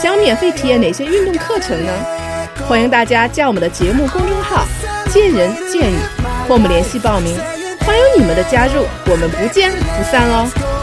想免费体验哪些运动课程呢？欢迎大家加我们的节目公众号“见人见语”和我们联系报名。欢迎你们的加入，我们不见不散哦！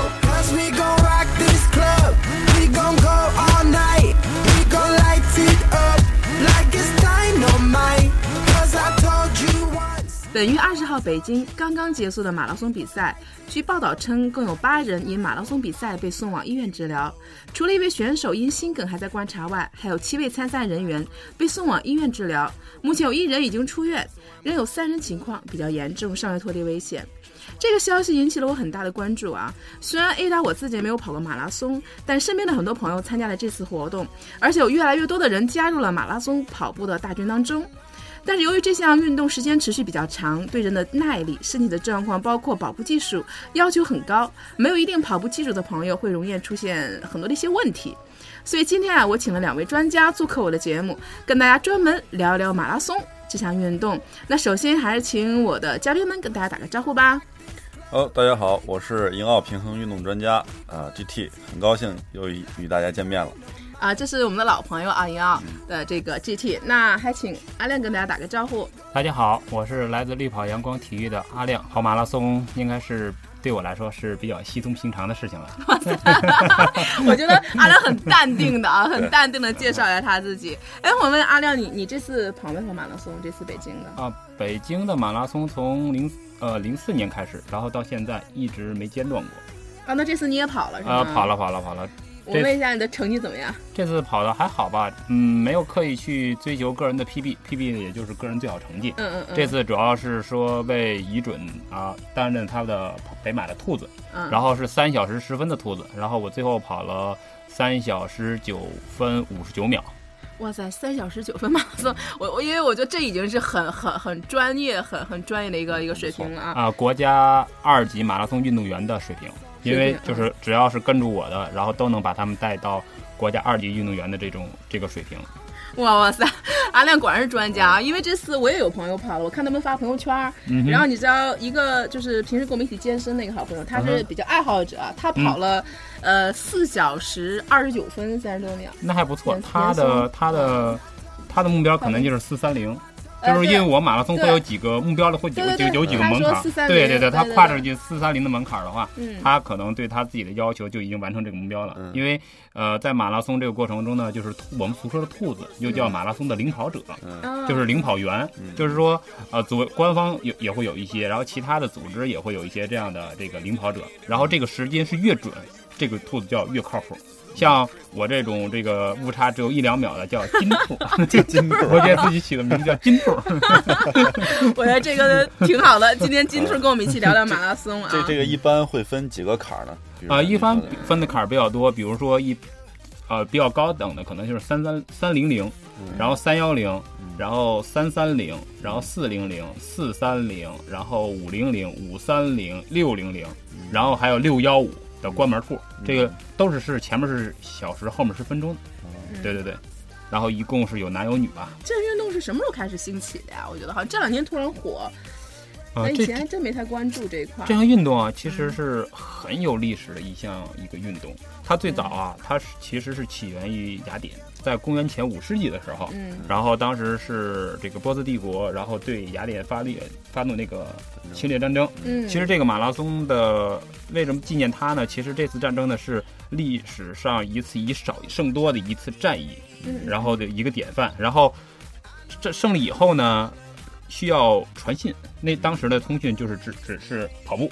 本月二十号，北京刚刚结束的马拉松比赛，据报道称，共有八人因马拉松比赛被送往医院治疗。除了一位选手因心梗还在观察外，还有七位参赛人员被送往医院治疗。目前有一人已经出院，仍有三人情况比较严重，尚未脱离危险。这个消息引起了我很大的关注啊！虽然 A 达我自己没有跑过马拉松，但身边的很多朋友参加了这次活动，而且有越来越多的人加入了马拉松跑步的大军当中。但是由于这项运动时间持续比较长，对人的耐力、身体的状况，包括跑步技术要求很高，没有一定跑步基础的朋友会容易出现很多的一些问题。所以今天啊，我请了两位专家做客我的节目，跟大家专门聊一聊马拉松这项运动。那首先还是请我的嘉宾们跟大家打个招呼吧。好大家好，我是英奥平衡运动专家啊，GT，很高兴又与大家见面了。啊，这是我们的老朋友阿英啊的这个 GT，那还请阿亮跟大家打个招呼。大家好，我是来自绿跑阳光体育的阿亮，跑马拉松应该是对我来说是比较稀松平常的事情了。我觉得阿亮很淡定的啊，很淡定的介绍一下他自己。哎，我问阿亮，你你这次跑没跑马拉松？这次北京的啊，北京的马拉松从零呃零四年开始，然后到现在一直没间断过。啊，那这次你也跑了是吗？啊，跑了跑了跑了。我问一下你的成绩怎么样？这次跑的还好吧？嗯，没有刻意去追求个人的 PB，PB 也就是个人最好成绩。嗯嗯嗯。这次主要是说为乙准啊担任他的北马的兔子，嗯然后是三小时十分的兔子，然后我最后跑了三小时九分五十九秒。哇塞，三小时九分马拉松，我我因为我觉得这已经是很很很专业、很很专业的一个一个水平了啊！啊，国家二级马拉松运动员的水平。因为就是只要是跟住我的，然后都能把他们带到国家二级运动员的这种这个水平。哇哇塞，阿亮果然是专家啊！因为这次我也有朋友跑了，我看他们发朋友圈，然后你知道一个就是平时跟我们一起健身那个好朋友，他是比较爱好者，他跑了呃四小时二十九分三十多秒，那还不错。他的他的他的目标可能就是四三零。就是因为我马拉松会有几个目标的，会有有有几个门槛。对对对，他跨着进四三零的门槛的话，他可能对他自己的要求就已经完成这个目标了。因为呃，在马拉松这个过程中呢，就是我们俗说的兔子，又叫马拉松的领跑者，就是领跑员。就是说呃，组官方也也会有一些，然后其他的组织也会有一些这样的这个领跑者。然后这个时间是越准，这个兔子叫越靠谱。像我这种这个误差只有一两秒的叫金兔，叫金兔，我给自己起个名字叫金兔。我觉得这个挺好的。今天金兔跟我们一起聊聊马拉松啊。这这个一般会分几个坎儿呢？啊，一般分的坎儿比较多，比如说一呃比较高等的可能就是三三三零零，然后三幺零，然后三三零，然后四零零，四三零，然后五零零，五三零，六零零，然后还有六幺五。的关门兔，这个都是是前面是小时，后面是分钟，对对对，然后一共是有男有女吧。这个运动是什么时候开始兴起的呀？我觉得好像这两年突然火，啊，以前还真没太关注这一块。这项运动啊，其实是很有历史的一项一个运动。它最早啊，它是其实是起源于雅典。在公元前五世纪的时候，嗯，然后当时是这个波斯帝国，然后对雅典发力发动那个侵略战争，嗯，其实这个马拉松的为什么纪念它呢？其实这次战争呢是历史上一次以少胜多的一次战役，嗯，然后的一个典范。然后这胜利以后呢，需要传信，那当时的通讯就是只只是跑步，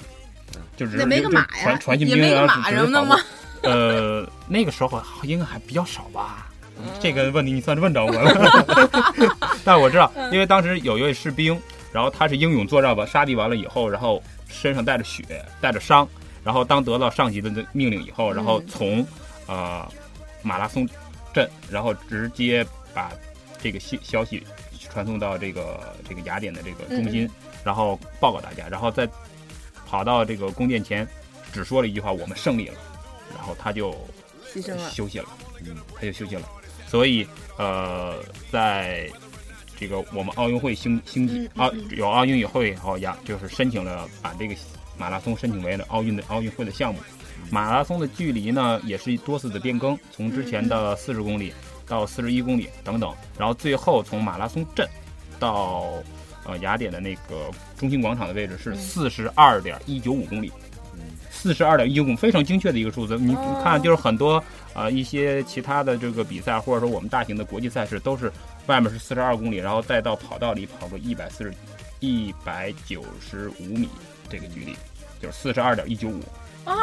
就只是传传信兵啊，只是跑步。呃，那个时候应该还比较少吧。这个问题你算是问着我了，但我知道，因为当时有一位士兵，然后他是英勇作战吧，杀敌完了以后，然后身上带着血，带着伤，然后当得到上级的命令以后，然后从，呃，马拉松镇，然后直接把这个消消息传送到这个这个雅典的这个中心，然后报告大家，然后再跑到这个宫殿前，只说了一句话：“我们胜利了。”然后他就牺牲了，休息了，嗯，他就休息了。所以呃，在这个我们奥运会兴兴奥有奥运会以后呀，就是申请了把这个马拉松申请为了奥运的奥运会的项目。马拉松的距离呢，也是多次的变更，从之前的四十公里到四十一公里等等，然后最后从马拉松镇到呃雅典的那个中心广场的位置是四十二点一九五公里，四十二点一九公里非常精确的一个数字。你看，就是很多呃一些其他的这个比赛，或者说我们大型的国际赛事，都是外面是四十二公里，然后再到跑道里跑个一百四十一百九十五米这个距离，就是四十二点一九五。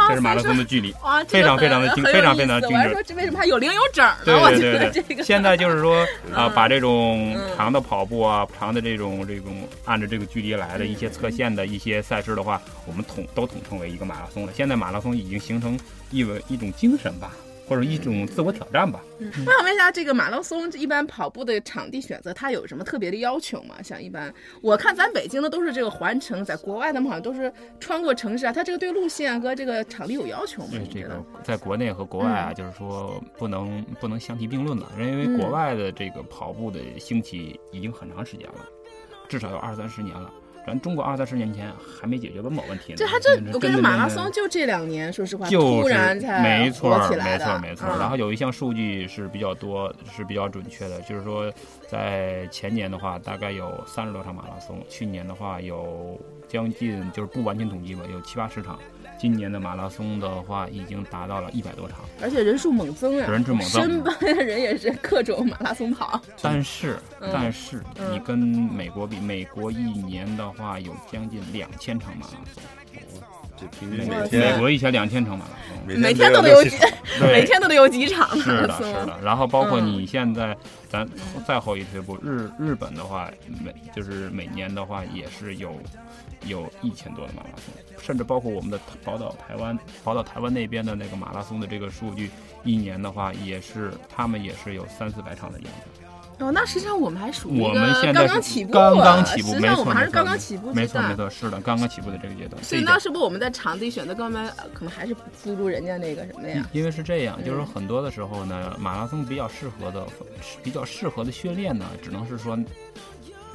这是马拉松的距离，非常非常的精，非常非常精准。说这为什么还有零有整呢？对对对对，现在就是说 啊，把这种长的跑步啊，长的这种这种按照这个距离来的一些测线的一些赛事的话，我们统都统称为一个马拉松了。现在马拉松已经形成一文一种精神吧。或者一种自我挑战吧。我想问一下，这个马拉松一般跑步的场地选择，它有什么特别的要求吗？像一般，我看咱北京的都是这个环城，在国外他们好像都是穿过城市啊。它这个对路线和这个场地有要求吗？对这个，在国内和国外啊，就是说不能不能相提并论了，因为国外的这个跑步的兴起已经很长时间了，至少有二三十年了。咱中国二三十年前还没解决温饱问题呢。这还这，我跟你马拉松就这两年，说实话，突然才没错，没错，没错。然后有一项数据是比较多，是比较准确的，就是说，在前年的话，大概有三十多场马拉松；去年的话，有将近，就是不完全统计吧，有七八十场。今年的马拉松的话，已经达到了一百多场，而且人数猛增啊！人数猛增，身边的人也是各种马拉松跑。但是，但是你跟美国比，美国一年的话有将近两千场马拉松。这平均每天美国一千两千场马拉松，每天都得有几，每天都得有几场。是的，是的。然后包括你现在，咱再后一退步，日日本的话，每就是每年的话也是有。有一千多的马拉松，甚至包括我们的宝岛台湾，宝岛台湾那边的那个马拉松的这个数据，一年的话也是他们也是有三四百场的样子。哦，那实际上我们还属于我们现在刚刚起步，刚刚起步，实际上我们还是刚刚起步没错没错，是的，刚刚起步的这个阶段。所以那是不是我们在场地选择方面可能还是不如人家那个什么呀？因为是这样，就是说很多的时候呢，马拉松比较适合的、比较适合的训练呢，只能是说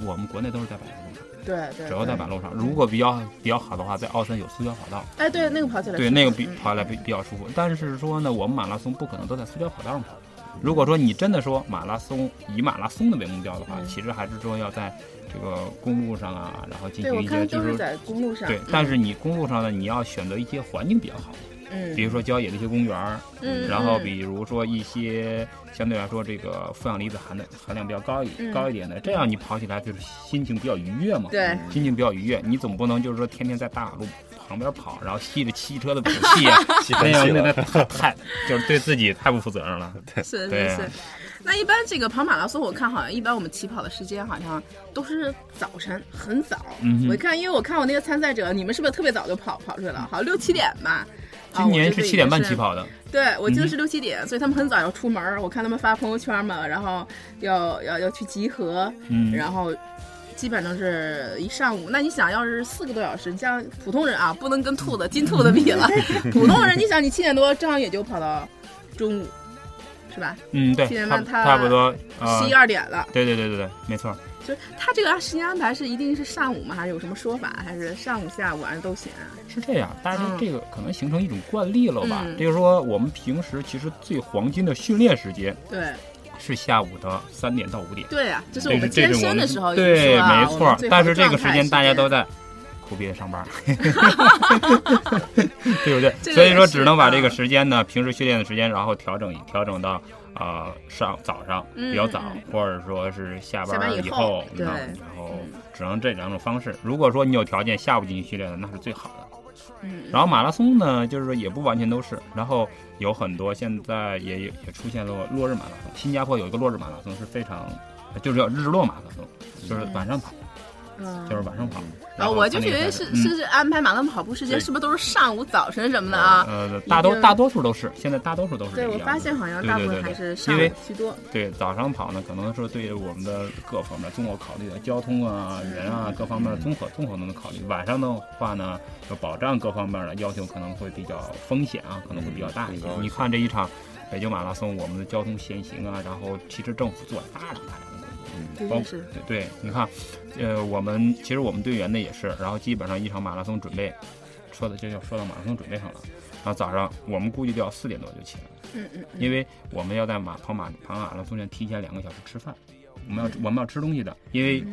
我们国内都是在百路上。对对，主要在马路上。如果比较比较好的话，在奥森有塑胶跑道。哎，对，那个跑起来对那个比跑起来比比较舒服。但是说呢，我们马拉松不可能都在塑胶跑道上跑。如果说你真的说马拉松以马拉松的为目标的话，其实还是说要在这个公路上啊，然后进行一些就是在公路上。对，但是你公路上呢，你要选择一些环境比较好。嗯，比如说郊野的一些公园儿，嗯，然后比如说一些相对来说这个负氧离子含的含量比较高一高一点的，这样你跑起来就是心情比较愉悦嘛，对，心情比较愉悦。你总不能就是说天天在大马路旁边跑，然后吸着汽车的尾气啊，那样那太太就是对自己太不负责任了。是是是。那一般这个跑马拉松，我看好像一般我们起跑的时间好像都是早晨很早。嗯，我一看，因为我看我那个参赛者，你们是不是特别早就跑跑出来了？好像六七点吧。今年是七点半起跑的，对我记得是六七点，所以他们很早要出门。我看他们发朋友圈嘛，然后要要要去集合，嗯，然后基本上是一上午。那你想要是四个多小时，你像普通人啊，不能跟兔子金兔子比了。普通人，你想你七点多正好也就跑到中午，是吧？嗯，对，七点半他差不多十一二点了。对对对对对，没错。就他这个时间安排是一定是上午吗？还是有什么说法？还是上午、下午、晚上都行？是这样，但是这个可能形成一种惯例了吧？就是说，我们平时其实最黄金的训练时间，对，是下午的三点到五点。对啊，这是我们健身的时候。对，没错。但是这个时间大家都在苦逼的上班，对不对？所以说，只能把这个时间呢，平时训练的时间，然后调整调整到。啊，上早上比较早，或者说是下班以后，对，然后只能这两种方式。如果说你有条件下午进行训练的，那是最好的。嗯，然后马拉松呢，就是说也不完全都是，然后有很多现在也也出现了落日马拉松。新加坡有一个落日马拉松是非常，就是叫日落马拉松，就是晚上跑。就是晚上跑。啊，我就觉得是是是安排马拉松跑步时间，是不是都是上午、早晨什么的啊？呃，大多大多数都是，现在大多数都是。对，我发现好像大部分还是上午居多。对，早上跑呢，可能说对于我们的各方面综合考虑的交通啊、人啊各方面综合综合都能考虑。晚上的话呢，就保障各方面的要求可能会比较风险啊，可能会比较大一些。你看这一场北京马拉松，我们的交通限行啊，然后其实政府做了大量大量的工作。包括对，你看，呃，我们其实我们队员呢也是，然后基本上一场马拉松准备，说的就要说到马拉松准备上了。然后早上我们估计都要四点多就起来了，嗯嗯，因为我们要在马跑马跑马拉松前提前两个小时吃饭，我们要我们要吃东西的，因为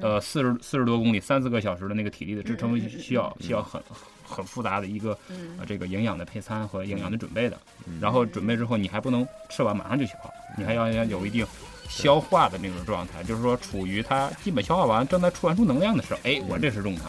呃四十四十多公里三四个小时的那个体力的支撑需要需要很很复杂的一个呃这个营养的配餐和营养的准备的。然后准备之后你还不能吃完马上就去跑，你还要要有一定。消化的那种状态，就是说处于它基本消化完，正在传输能量的时候，哎，我这是重它，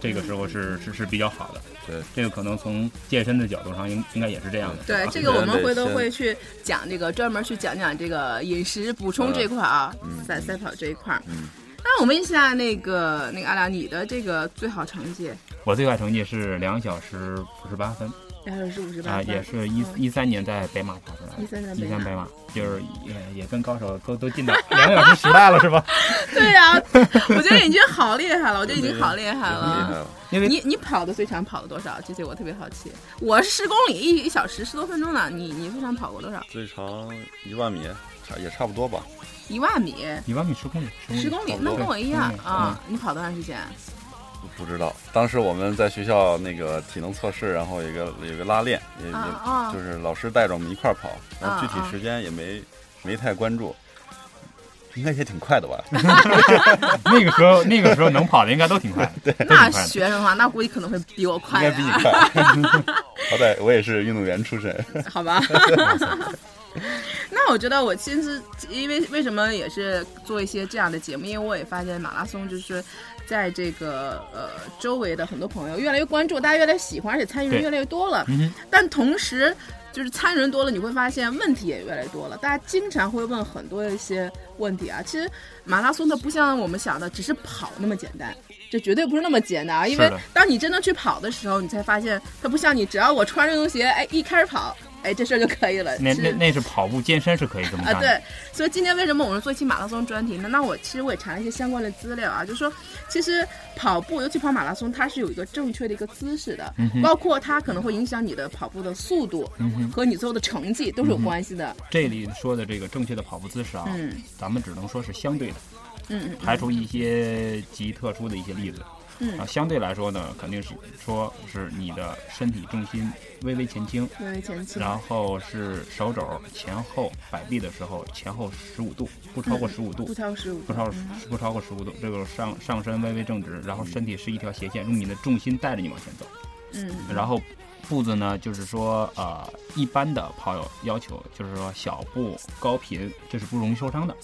这个时候是是是比较好的。对，这个可能从健身的角度上，应应该也是这样的。对，这个我们回头会去讲这个，专门去讲讲这个饮食补充这块啊，在赛跑这一块。嗯，那我问一下那个那个阿良，你的这个最好成绩？我最好成绩是两小时五十八分。两小时五十八啊，也是一一三年在北马跑出来的。一三北马，就是也也跟高手都都进到两小时时代了，是吧？对呀，我觉得已经好厉害了，我觉得已经好厉害了。因为你你跑的最长跑了多少？这些我特别好奇。我是十公里一一小时十多分钟呢，你你最长跑过多少？最长一万米，差也差不多吧。一万米？一万米十公里？十公里？那跟我一样啊。你跑多长时间？不知道，当时我们在学校那个体能测试，然后有个有个拉练，也也就是老师带着我们一块儿跑，然后具体时间也没没太关注，应该也挺快的吧？那个时候那个时候能跑的应该都挺快，对，那学生话那估计可能会比我快，应该比你快。好歹我也是运动员出身，好吧？那我觉得我其实因为为什么也是做一些这样的节目，因为我也发现马拉松就是。在这个呃周围的很多朋友越来越关注，大家越来越喜欢，而且参与人越来越多了。但同时，就是参与人多了，你会发现问题也越来越多了。大家经常会问很多一些问题啊。其实马拉松它不像我们想的只是跑那么简单，这绝对不是那么简单啊。因为当你真的去跑的时候，你才发现它不像你只要我穿运动鞋，哎，一开始跑。哎，这事儿就可以了。那那那是跑步健身是可以这么干。啊，对。所以今天为什么我们做一期马拉松专题呢？那我其实我也查了一些相关的资料啊，就是说，其实跑步，尤其跑马拉松，它是有一个正确的一个姿势的，包括它可能会影响你的跑步的速度和你最后的成绩都是有关系的。这里说的这个正确的跑步姿势啊，咱们只能说是相对的，嗯嗯，排除一些极特殊的一些例子。嗯啊，相对来说呢，肯定是说是你的身体重心微微前倾，微微前倾，然后是手肘前后摆臂的时候前后十五度，不超过十五度，不超十五，不超不超过十五度，这个上上身微微正直，然后身体是一条斜线，用你的重心带着你往前走。嗯，然后步子呢，就是说呃，一般的跑友要求就是说小步高频，这是不容易受伤的。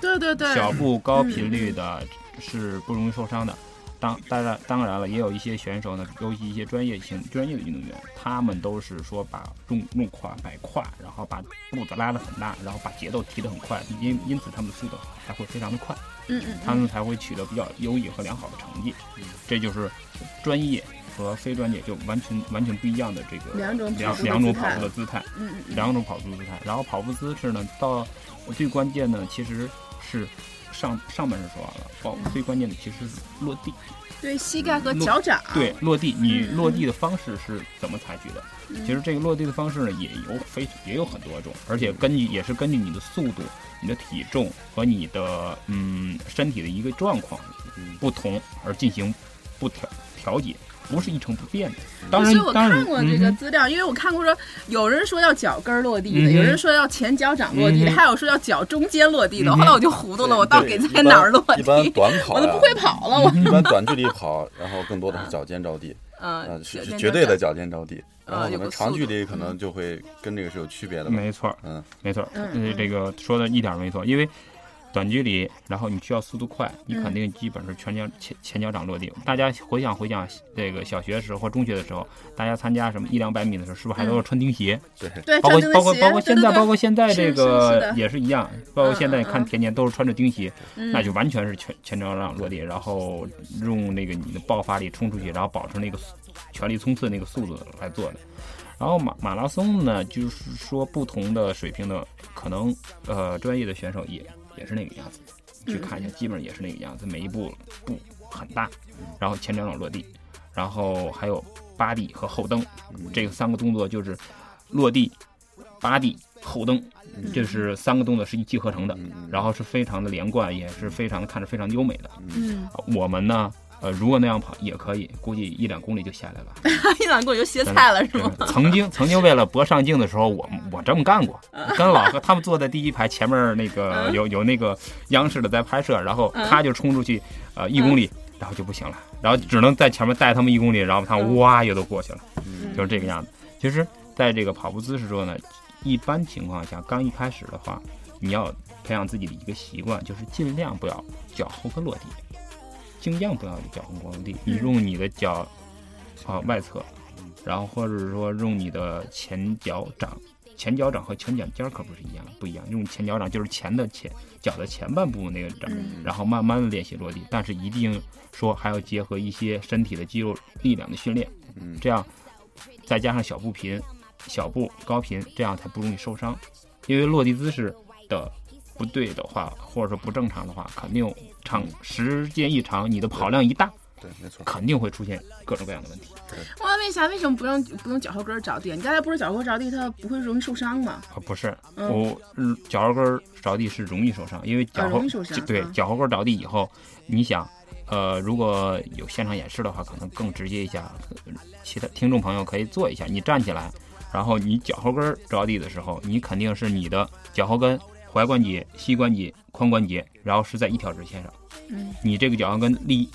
对对对，小步高频率的是不容易受伤的。当当然当然了，也有一些选手呢，尤其一些专业性专业的运动员，他们都是说把重重跨摆胯，然后把步子拉得很大，然后把节奏提得很快，因因此他们的速度才会非常的快，嗯嗯，他们才会取得比较优异和良好的成绩。这就是专业和非专业就完全完全不一样的这个两种两两种跑步的姿态，嗯嗯，两种跑步姿态。然后跑步姿势呢，到最关键呢其实是。上上半身说完了，包最关键的其实是落地，对膝盖和脚掌，对落地，你落地的方式是怎么采取的？其实这个落地的方式呢，也有非也有很多种，而且根据也是根据你的速度、你的体重和你的嗯身体的一个状况不同而进行不调调节。不是一成不变的。当然，我看过这个资料，因为我看过说，有人说要脚跟落地的，有人说要前脚掌落地的，还有说要脚中间落地的。后来我就糊涂了，我到底在哪儿落地？一般短跑，我都不会跑了。我一般短距离 跑，然后更多的是脚尖着地，嗯，是绝对的脚尖着地。然后可能长距离可能就会跟这个是有区别的。没错，嗯，没错，嗯，这个说的一点没错，因为。短距离，然后你需要速度快，你肯定基本是全脚前前脚掌落地。大家回想回想，这个小学的时候或中学的时候，大家参加什么一两百米的时候，是不是还都要穿钉鞋？对对，包括包括包括现在，包括现在这个也是一样。包括现在看田间都是穿着钉鞋，那就完全是全前脚掌落地，然后用那个你的爆发力冲出去，然后保持那个全力冲刺那个速度来做的。然后马马拉松呢，就是说不同的水平的可能，呃，专业的选手也也是那个样子。你去看一下，基本上也是那个样子。每一步步很大，然后前掌掌落地，然后还有扒地和后蹬，这个三个动作就是落地、扒地、后蹬，这是三个动作是一气呵成的，然后是非常的连贯，也是非常的看着非常优美的。嗯，我们呢？呃，如果那样跑也可以，估计一两公里就下来了。一两公里就歇菜了是吗？曾经曾经为了博上镜的时候，我 我这么干过，跟老何他们坐在第一排前面那个有有那个央视的在拍摄，然后他就冲出去呃一公里，然后就不行了，然后只能在前面带他们一公里，然后他哇又都过去了，就是这个样子。其实，在这个跑步姿势中呢，一般情况下刚一开始的话，你要培养自己的一个习惯，就是尽量不要脚后跟落地。尽量不要脚后跟落地，你用你的脚啊外侧，然后或者是说用你的前脚掌，前脚掌和前脚尖可不是一样，不一样。用前脚掌就是前的前脚的前半部分那个掌，然后慢慢的练习落地，但是一定说还要结合一些身体的肌肉力量的训练，这样再加上小步频、小步高频，这样才不容易受伤。因为落地姿势的不对的话，或者说不正常的话，肯定。长时间一长，你的跑量一大，对，没错，肯定会出现各种各样的问题。我问一下，为什么不用不用脚后跟着地？你刚才不是脚后跟着地，它不会容易受伤吗？啊，不是，我脚后跟着地是容易受伤，因为脚后对脚后跟着地以后，你想，呃，如果有现场演示的话，可能更直接一下。其他听众朋友可以做一下，你站起来，然后你脚后跟着地的时候，你肯定是你的脚后跟。踝关节、膝关节、髋关节，然后是在一条直线上。嗯，你这个脚后跟力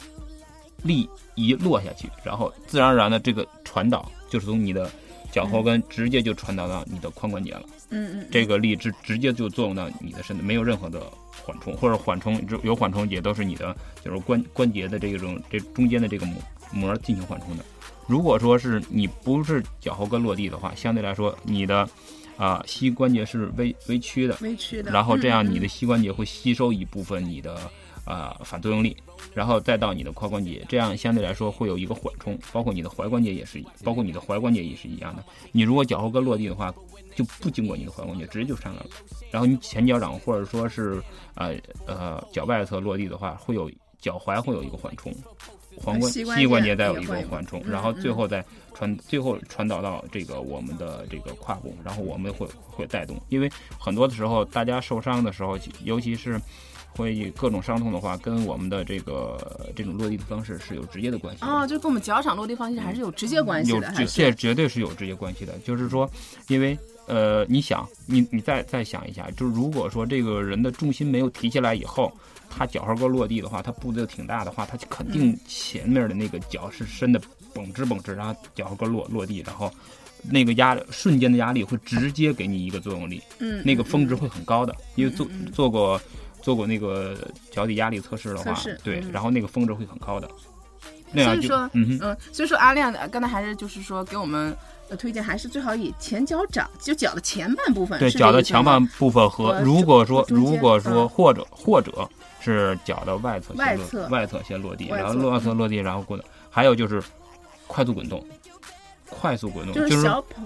力一落下去，然后自然而然的这个传导就是从你的脚后跟直接就传导到你的髋关节了。嗯嗯，这个力直直接就作用到你的身体，没有任何的缓冲或者缓冲，有缓冲也都是你的就是关关节的这种这中间的这个膜膜进行缓冲的。如果说是你不是脚后跟落地的话，相对来说你的。啊，膝关节是微微曲的，微曲的，然后这样你的膝关节会吸收一部分你的啊反作用力，然后再到你的髋关节，这样相对来说会有一个缓冲，包括你的踝关节也是，包括你的踝关节也是一样的。你如果脚后跟落地的话，就不经过你的踝关节，直接就上来了。然后你前脚掌或者说是呃呃脚外侧落地的话，会有脚踝会有一个缓冲。踝关膝关节再有一个缓冲，然后最后再传最后传导到这个我们的这个胯部，然后我们会会带动。因为很多的时候，大家受伤的时候，尤其是会各种伤痛的话，跟我们的这个这种落地的方式是有直接的关系。哦，就跟我们脚掌落地方式还是有直接关系的，有这绝对是有直接关系的。就是说，因为呃，你想，你你再再想一下，就是如果说这个人的重心没有提起来以后。他脚后跟落地的话，他步子挺大的话，他肯定前面的那个脚是伸的绷直绷直，然后脚后跟落落地，然后那个压瞬间的压力会直接给你一个作用力，嗯，那个峰值会很高的，因为做做过做过那个脚底压力测试的话，对，然后那个峰值会很高的。所以说，嗯嗯，所以说阿亮刚才还是就是说给我们推荐，还是最好以前脚掌，就脚的前半部分，对，脚的前半部分和如果说如果说或者或者。是脚的外侧，外侧外侧先落地，然后外侧落地，然后滚。还有就是快速滚动，快速滚动就是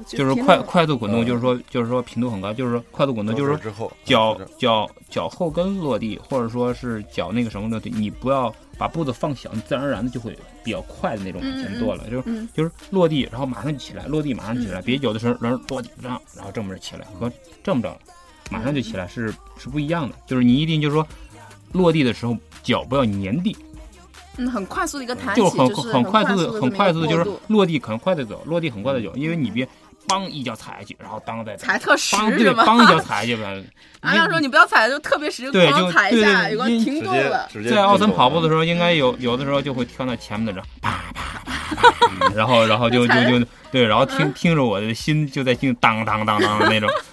就是快快速滚动，就是说就是说频度很高，就是说快速滚动，就是说脚脚脚后跟落地，或者说是脚那个什么落地，你不要把步子放小，你自然而然的就会比较快的那种往前做了，就是就是落地，然后马上就起来，落地马上起来，别有的时候人落地这样，然后这么着起来和这么着马上就起来是是不一样的，就是你一定就是说。落地的时候脚不要粘地，嗯，很快速的一个弹起，就是很很快速的很快速的，就是落地很快的走，落地很快的走，因为你别梆一脚踩下去，然后当再踩特实是吧？梆一脚踩下去吧。阿亮说你不要踩就特别实，对，就踩一下，有个停住了。在奥森跑步的时候，应该有有的时候就会跳到前面的人，啪啪啪啪，然后然后就就就对，然后听 听着我的心就在心当当当当的那种，就是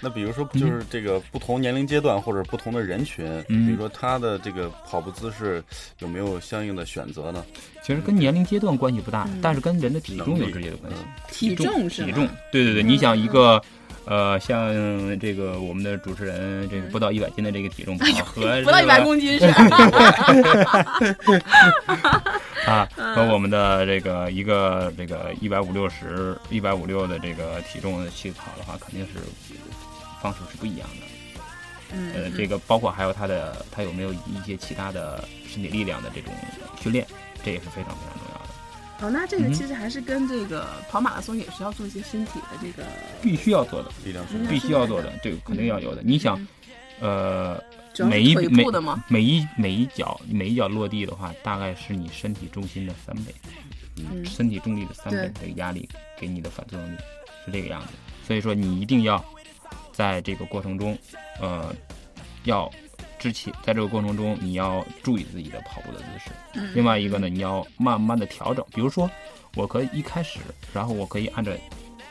那比如说，就是这个不同年龄阶段或者不同的人群，比如说他的这个跑步姿势有没有相应的选择呢？其实跟年龄阶段关系不大，但是跟人的体重有直接的关系。体重是体重，对对对，你想一个。呃，像这个我们的主持人，这个不到一百斤的这个体重跑和不到一百公斤是 啊，和我们的这个一个这个一百五六十、一百五六的这个体重去跑的话，肯定是方式是不一样的。嗯，呃，这个包括还有他的他有没有一些其他的身体力量的这种训练，这也是非常非常重要的。哦，那这个其实还是跟这个跑马拉松也是要做一些身体的这个必须要做的力量训练，必须要做的，这个肯定要有的。你想，呃，每一每每一每一脚每一脚落地的话，大概是你身体重心的三倍，嗯，身体重力的三倍，这个压力给你的反作用力是这个样子。所以说，你一定要在这个过程中，呃，要。之前在这个过程中，你要注意自己的跑步的姿势。另外一个呢，你要慢慢的调整。比如说，我可以一开始，然后我可以按照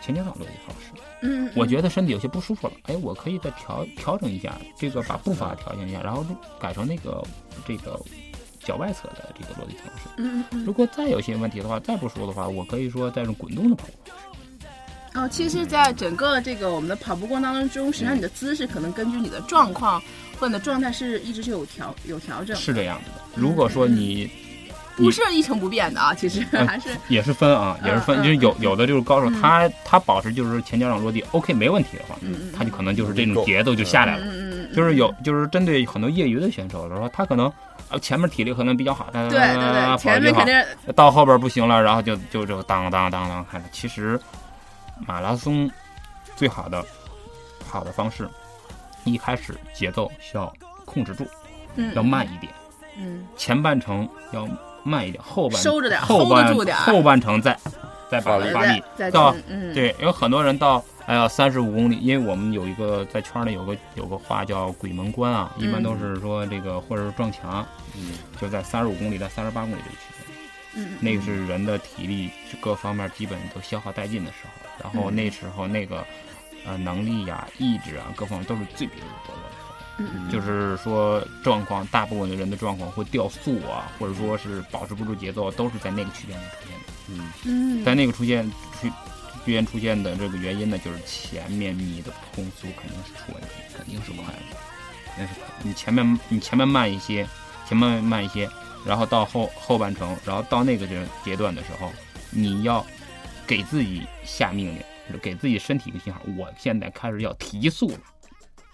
前脚掌落地方式。嗯，我觉得身体有些不舒服了，哎，我可以再调调整一下，这个把步伐调整一下，然后改成那个这个脚外侧的这个落地方式。嗯如果再有些问题的话，再不舒服的话，我可以说再用滚动的跑步。哦，其实，在整个这个我们的跑步过程当中，实际上你的姿势可能根据你的状况。或者状态是一直是有调有调整，是这样的。如果说你不是一成不变的啊，其实还是也是分啊，也是分。就是有有的就是高手，他他保持就是前脚掌落地 OK 没问题的话，他就可能就是这种节奏就下来了。就是有就是针对很多业余的选手来说，他可能呃前面体力可能比较好，但对对对，前面肯定到后边不行了，然后就就就当当当当开始。其实马拉松最好的好的方式。一开始节奏需要控制住，要慢一点，嗯，前半程要慢一点，后半收着点，后半住点，后半程再再把发力。到，对，有很多人到哎呀三十五公里，因为我们有一个在圈里有个有个话叫鬼门关啊，一般都是说这个或者是撞墙，嗯，就在三十五公里到三十八公里这个区间，嗯，那个是人的体力各方面基本都消耗殆尽的时候，然后那时候那个。呃，能力呀、意志啊，各方面都是最薄弱的时候。嗯就是说，状况，大部分的人的状况会掉速啊，或者说是保持不住节奏，都是在那个区间里出现的。嗯嗯，在那个出现区区间出现的这个原因呢，就是前面你的通速肯定是出问题，肯定是快的。那是你前面你前面慢一些，前面慢一些，然后到后后半程，然后到那个阶阶段的时候，你要给自己下命令。给自己身体一个信号，我现在开始要提速了。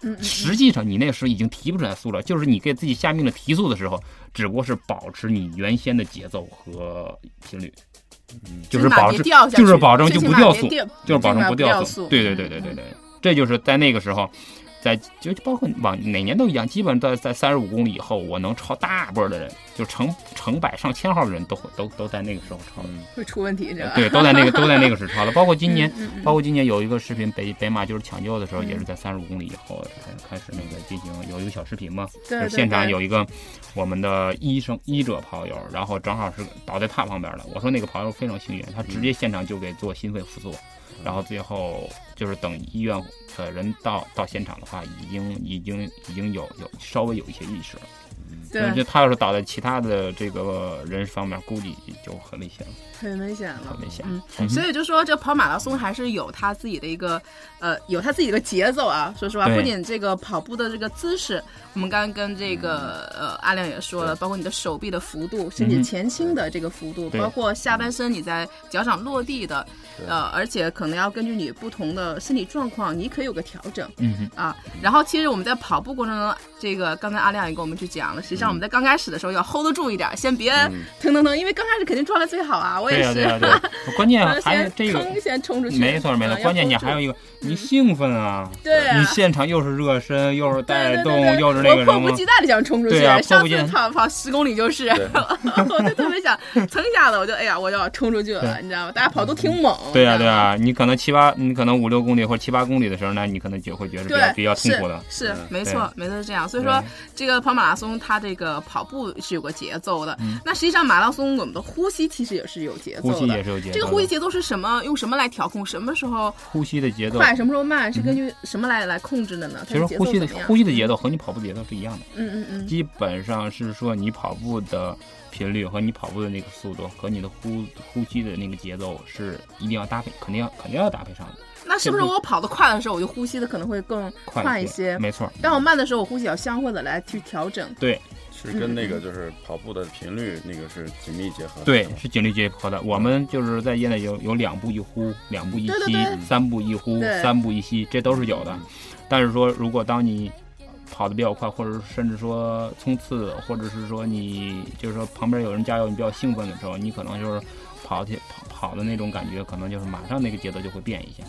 嗯，实际上你那时候已经提不出来速了，就是你给自己下命令提速的时候，只不过是保持你原先的节奏和频率，嗯，就是保持，就是保证就不掉速，就是保证不掉速。对对对对对对，这就是在那个时候。在就包括往哪年都一样，基本在在三十五公里以后，我能超大波的人，就成成百上千号的人都会都都在那个时候超，会出问题，对，都在那个都在那个时候超了。包括今年，包括今年有一个视频，北北马就是抢救的时候，也是在三十五公里以后开始那个进行有一个小视频嘛，对，现场有一个我们的医生医者跑友，然后正好是倒在他旁边了。我说那个跑友非常幸运，他直接现场就给做心肺复苏。然后最后就是等医院的人到到现场的话，已经已经已经有有稍微有一些意识了。对，就他要是倒在其他的这个人方面，估计就很危险了。很危险了，很危险。嗯，所以就说这跑马拉松还是有他自己的一个呃，有他自己的节奏啊。说实话，不仅这个跑步的这个姿势，我们刚刚跟这个呃阿亮也说了，包括你的手臂的幅度、身体前倾的这个幅度，包括下半身你在脚掌落地的。呃，而且可能要根据你不同的身体状况，你可以有个调整。嗯啊，然后其实我们在跑步过程中，这个刚才阿亮也跟我们去讲了，实际上我们在刚开始的时候要 hold 得住一点，先别腾腾腾，因为刚开始肯定状态最好啊。我也是。对对对。关键还是这个。先冲出去。没错没错，关键你还有一个，你兴奋啊。对。你现场又是热身，又是带动，又是那个什么。迫不及待的想冲出去。对啊。上次跑跑十公里就是，我就特别想蹭一下子，我就哎呀，我就要冲出去了，你知道吗？大家跑都挺猛。对呀对呀。你可能七八，你可能五六公里或者七八公里的时候呢，你可能就会觉得比较比较痛苦的。是没错，没错是这样。所以说，这个跑马拉松它这这个跑步是有个节奏的，那实际上马拉松我们的呼吸其实也是有节奏的。呼吸也是有节奏。这个呼吸节奏是什么？用什么来调控？什么时候呼吸的节奏快？什么时候慢？是根据什么来来控制的呢？其实呼吸的呼吸的节奏和你跑步节奏是一样的。嗯嗯嗯。基本上是说你跑步的频率和你跑步的那个速度和你的呼呼吸的那个节奏是一定要搭配，肯定要肯定要搭配上的。那是不是我跑得快的时候，我就呼吸的可能会更快一些？没错。当我慢的时候，我呼吸要相互的来去调整。对，是跟那个就是跑步的频率那个是紧密结合。对，是紧密结合的。我们就是在业内有有两步一呼，两步一吸，三步一呼，三步一吸，这都是有的。但是说，如果当你跑得比较快，或者甚至说冲刺，或者是说你就是说旁边有人加油，你比较兴奋的时候，你可能就是跑起跑跑的那种感觉，可能就是马上那个节奏就会变一下。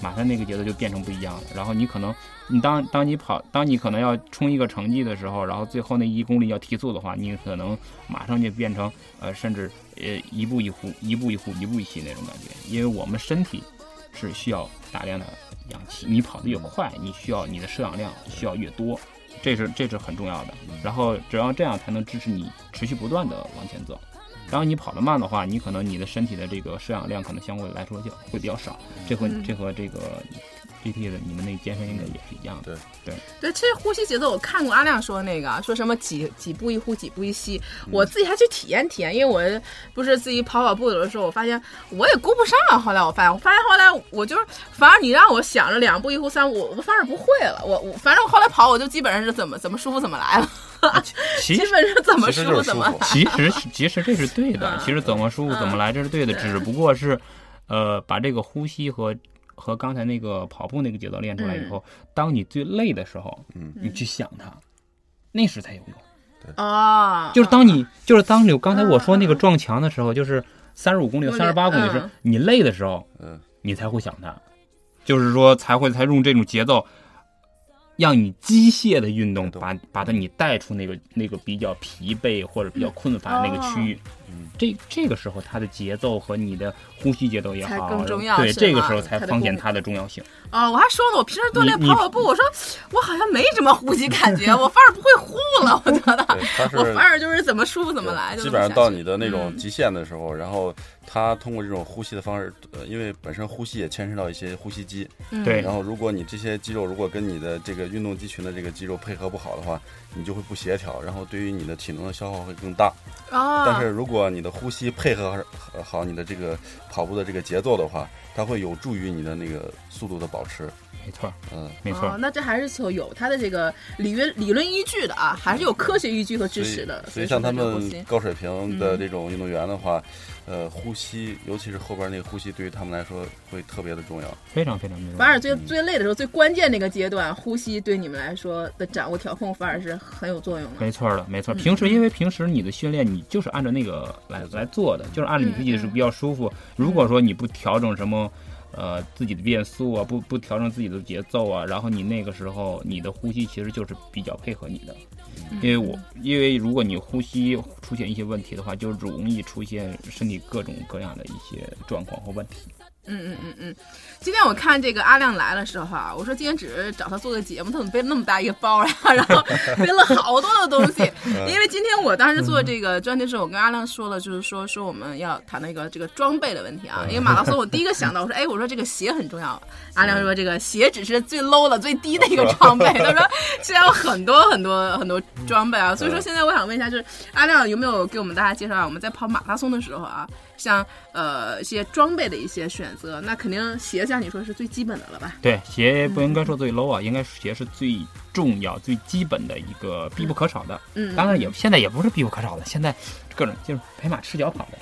马上那个节奏就变成不一样了，然后你可能，你当当你跑，当你可能要冲一个成绩的时候，然后最后那一公里要提速的话，你可能马上就变成呃，甚至呃一步一呼，一步一呼，一步一吸那种感觉，因为我们身体是需要大量的氧气，你跑得越快，你需要你的摄氧量需要越多，这是这是很重要的，然后只要这样才能支持你持续不断的往前走。然后你跑得慢的话，你可能你的身体的这个摄氧量可能相对来说就会比较少。这和这和这个 GT 的你们那健身应该也是一样的。对对对，其实呼吸节奏我看过阿亮说那个，说什么几几步一呼，几步一吸。我自己还去体验体验，因为我不是自己跑跑步有的时候，我发现我也顾不上了。后来我发现，我发现后来我就是，反而你让我想着两步一呼三，我我反而不会了。我我反正我后来跑，我就基本上是怎么怎么舒服怎么来了。基本上怎么舒服怎么来。其实其实这是对的，其实怎么舒服怎么来这是对的，只不过是，呃，把这个呼吸和和刚才那个跑步那个节奏练出来以后，当你最累的时候，嗯，你去想它，那时才有用。啊，就是当你就是当你刚才我说那个撞墙的时候，就是三十五公里、三十八公里时，你累的时候，嗯，你才会想它，就是说才会才用这种节奏。让你机械的运动把把它你带出那个那个比较疲惫或者比较困乏的那个区域，这这个时候它的节奏和你的呼吸节奏也好，对这个时候才发现它的重要性。哦，我还说了，我平时锻炼跑跑步，我说我好像没什么呼吸感觉，我反而不会呼了，我觉得，我反而就是怎么舒服怎么来。基本上到你的那种极限的时候，然后。它通过这种呼吸的方式，呃，因为本身呼吸也牵涉到一些呼吸肌，对。然后，如果你这些肌肉如果跟你的这个运动肌群的这个肌肉配合不好的话，你就会不协调，然后对于你的体能的消耗会更大。哦。但是如果你的呼吸配合好你的这个跑步的这个节奏的话，它会有助于你的那个速度的保持。没错，嗯，没错。那这还是有有它的这个理论理论依据的啊，还是有科学依据和支持的。所以像他们高水平的这种运动员的话。呃，呼吸，尤其是后边那个呼吸，对于他们来说会特别的重要，非常非常重要。反而最最累的时候，最关键那个阶段，呼吸对你们来说的掌握调控，反而是很有作用的。没错的，没错。平时因为平时你的训练，你就是按照那个来来做的，就是按照你自己是比较舒服。如果说你不调整什么，呃，自己的变速啊，不不调整自己的节奏啊，然后你那个时候你的呼吸其实就是比较配合你的。因为我，因为如果你呼吸出现一些问题的话，就容易出现身体各种各样的一些状况或问题。嗯嗯嗯嗯，今天我看这个阿亮来的时候啊，我说今天只是找他做个节目，他怎么背那么大一个包呀？然后背了好多的东西。因为今天我当时做这个专题的时候，我跟阿亮说了，就是说说我们要谈那个这个装备的问题啊。因为马拉松，我第一个想到我说，哎，我说这个鞋很重要。阿亮说这个鞋只是最 low 的、最低的一个装备。他说现在有很多很多很多装备啊。所以说现在我想问一下，就是阿亮有没有给我们大家介绍，我们在跑马拉松的时候啊？像呃一些装备的一些选择，那肯定鞋像你说是最基本的了吧？对，鞋不应该说最 low 啊，应该鞋是最重要、最基本的一个必不可少的。嗯，当然也现在也不是必不可少的，现在各种就是拍马赤脚跑的，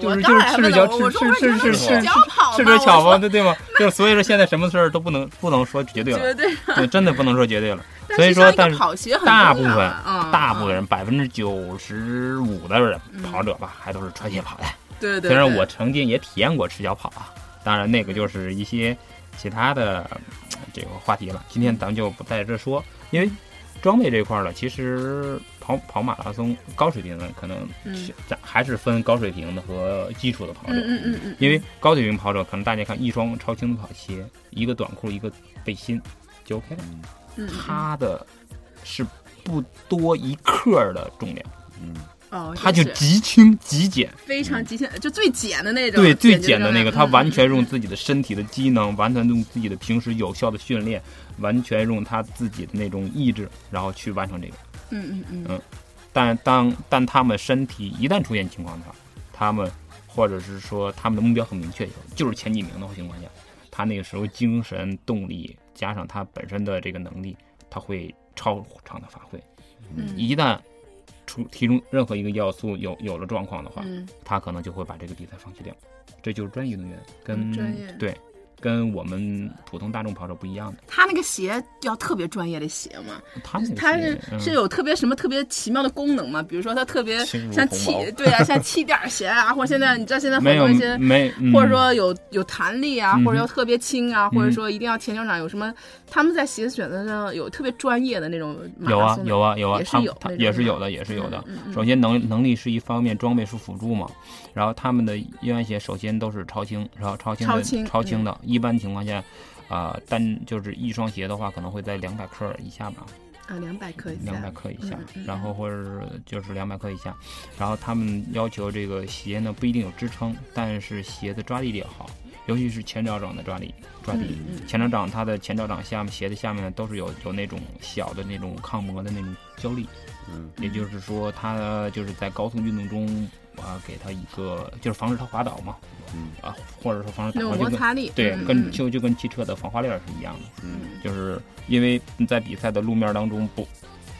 就是就是赤着脚赤赤赤赤赤着脚嘛，对对吗？就所以说现在什么事儿都不能不能说绝对了，绝对真的不能说绝对了。所以说，但是大部分大部分人百分之九十五的人跑者吧，还都是穿鞋跑的。对对，虽然我曾经也体验过赤脚跑啊，当然那个就是一些其他的这个话题了。今天咱们就不在这说，因为装备这块儿了，其实跑跑马拉松高水平的可能咱还是分高水平的和基础的跑者。嗯嗯嗯。因为高水平跑者可能大家看一双超轻的跑鞋，一个短裤，一个背心就 OK 了。他的是。不多一克的重量。嗯。哦，它就极轻极简，非常极简，就最简的那种。对，最简的那个，它完全用自己的身体的机能，完全用自己的平时有效的训练，完全用他自己的那种意志，然后去完成这个。嗯嗯嗯。嗯，但当但他们身体一旦出现情况的话，他们或者是说他们的目标很明确，就是前几名的情况下，他那个时候精神动力加上他本身的这个能力，他会超常的发挥。嗯，一旦。出其中任何一个要素有有了状况的话，他可能就会把这个比赛放弃掉，这就是专业运动员跟对。跟我们普通大众跑者不一样的，他那个鞋要特别专业的鞋吗？他他是是有特别什么特别奇妙的功能吗？比如说他特别像气对啊，像气垫鞋啊，或者现在你知道现在很多一些没，或者说有有弹力啊，或者要特别轻啊，或者说一定要前脚掌有什么？他们在鞋子选择上有特别专业的那种有啊有啊有啊，也是有也是有的也是有的。首先能能力是一方面，装备是辅助嘛。然后他们的运动鞋首先都是超轻，然后超轻的超轻的。一般情况下，啊，单就是一双鞋的话，可能会在两百克以下吧。啊，两百克以下。两百克以下，然后或者是就是两百克以下。然后他们要求这个鞋呢不一定有支撑，但是鞋子抓地力好，尤其是前脚掌的抓力抓地。前脚掌它的前脚掌下面鞋的下面呢都是有有那种小的那种抗磨的那种胶粒。嗯，也就是说它就是在高速运动中。啊，给他一个就是防止他滑倒嘛，嗯啊，或者说防止有摩擦力，对，跟就就跟汽车的防滑链是一样的，嗯，就是因为你在比赛的路面当中不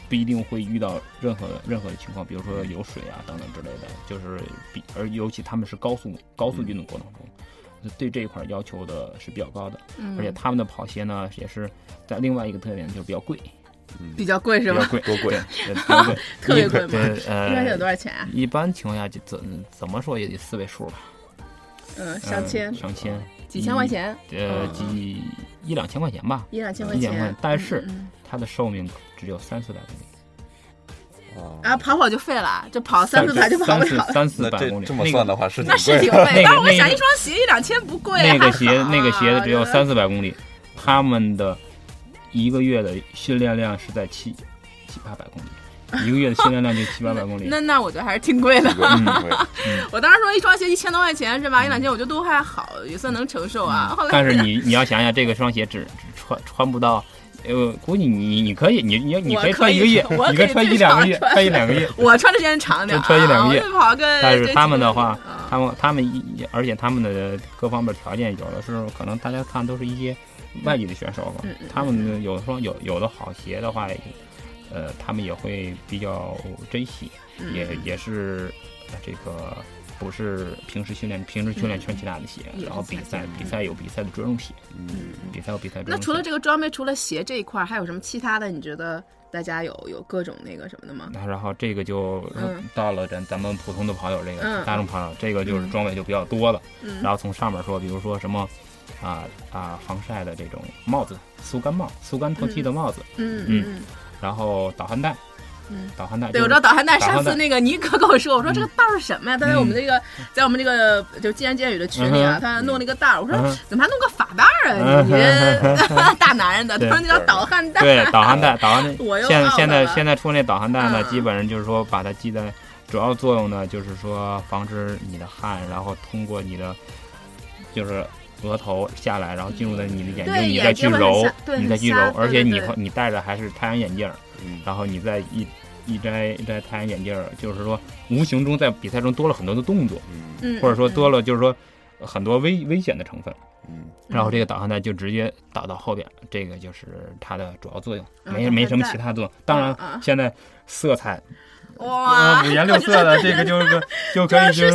不一定会遇到任何任何的情况，比如说有水啊等等之类的，就是比而尤其他们是高速高速运动过程中，对这一块要求的是比较高的，而且他们的跑鞋呢也是在另外一个特点就是比较贵。比较贵是吧？贵多贵？特别贵吗？呃，一般有多少钱啊？一般情况下就怎怎么说也得四位数吧。嗯，上千。上千。几千块钱？呃，几一两千块钱吧。一两千块钱。但是它的寿命只有三四百公里。啊，跑跑就废了，就跑三四百就跑不了。三四百公里，这么算的话是那是挺 贵。但是我想，一双鞋一两千不贵。那个鞋，那个鞋子只有三四百公里，他们的。一个月的训练量是在七七八百公里，一个月的训练量就 七八百公里。那那我觉得还是挺贵的。我当时说一双鞋一千多块钱是吧？一两千我觉得都还好，也算能承受啊。但是你你要想想，这个双鞋只只穿穿不到，呃，估计你你可以你你你可以穿一个月，你可以穿一两个月，穿一两个月。我穿的时间长点，穿一两个月。但是他们的话，他们他们一而且他们的各方面条件，有的时候可能大家看都是一些。外地的选手吧，他们有的双有有的好鞋的话，呃，他们也会比较珍惜，也也是这个不是平时训练，平时训练穿其他的鞋，然后比赛比赛有比赛的专用鞋，嗯，比赛有比赛。那除了这个装备，除了鞋这一块，还有什么其他的？你觉得大家有有各种那个什么的吗？那然后这个就到了咱咱们普通的跑友这个大众跑友，这个就是装备就比较多了。然后从上面说，比如说什么。啊啊！防晒的这种帽子，速干帽，速干透气的帽子。嗯嗯。然后导汗带。嗯。导汗带。对，我知道导汗带。上次那个尼哥跟我说，我说这个袋是什么呀？他在我们这个，在我们这个就见言见语的群里啊，他弄了一个袋儿。我说怎么还弄个发带啊？你 大男人的，他说那叫导汗带。对，导汗带，导汗带。我现现在现在出那导汗带呢，基本上就是说把它系在，主要作用呢就是说防止你的汗，然后通过你的，就是。额头下来，然后进入到你的眼睛，你再去揉，你再去揉，而且你你戴着还是太阳眼镜，然后你再一一摘一摘太阳眼镜，就是说无形中在比赛中多了很多的动作，或者说多了就是说很多危危险的成分，嗯然后这个导航带就直接导到后边，这个就是它的主要作用，没没什么其他作用。当然现在色彩。哇，五颜六色的这个就是就可以就是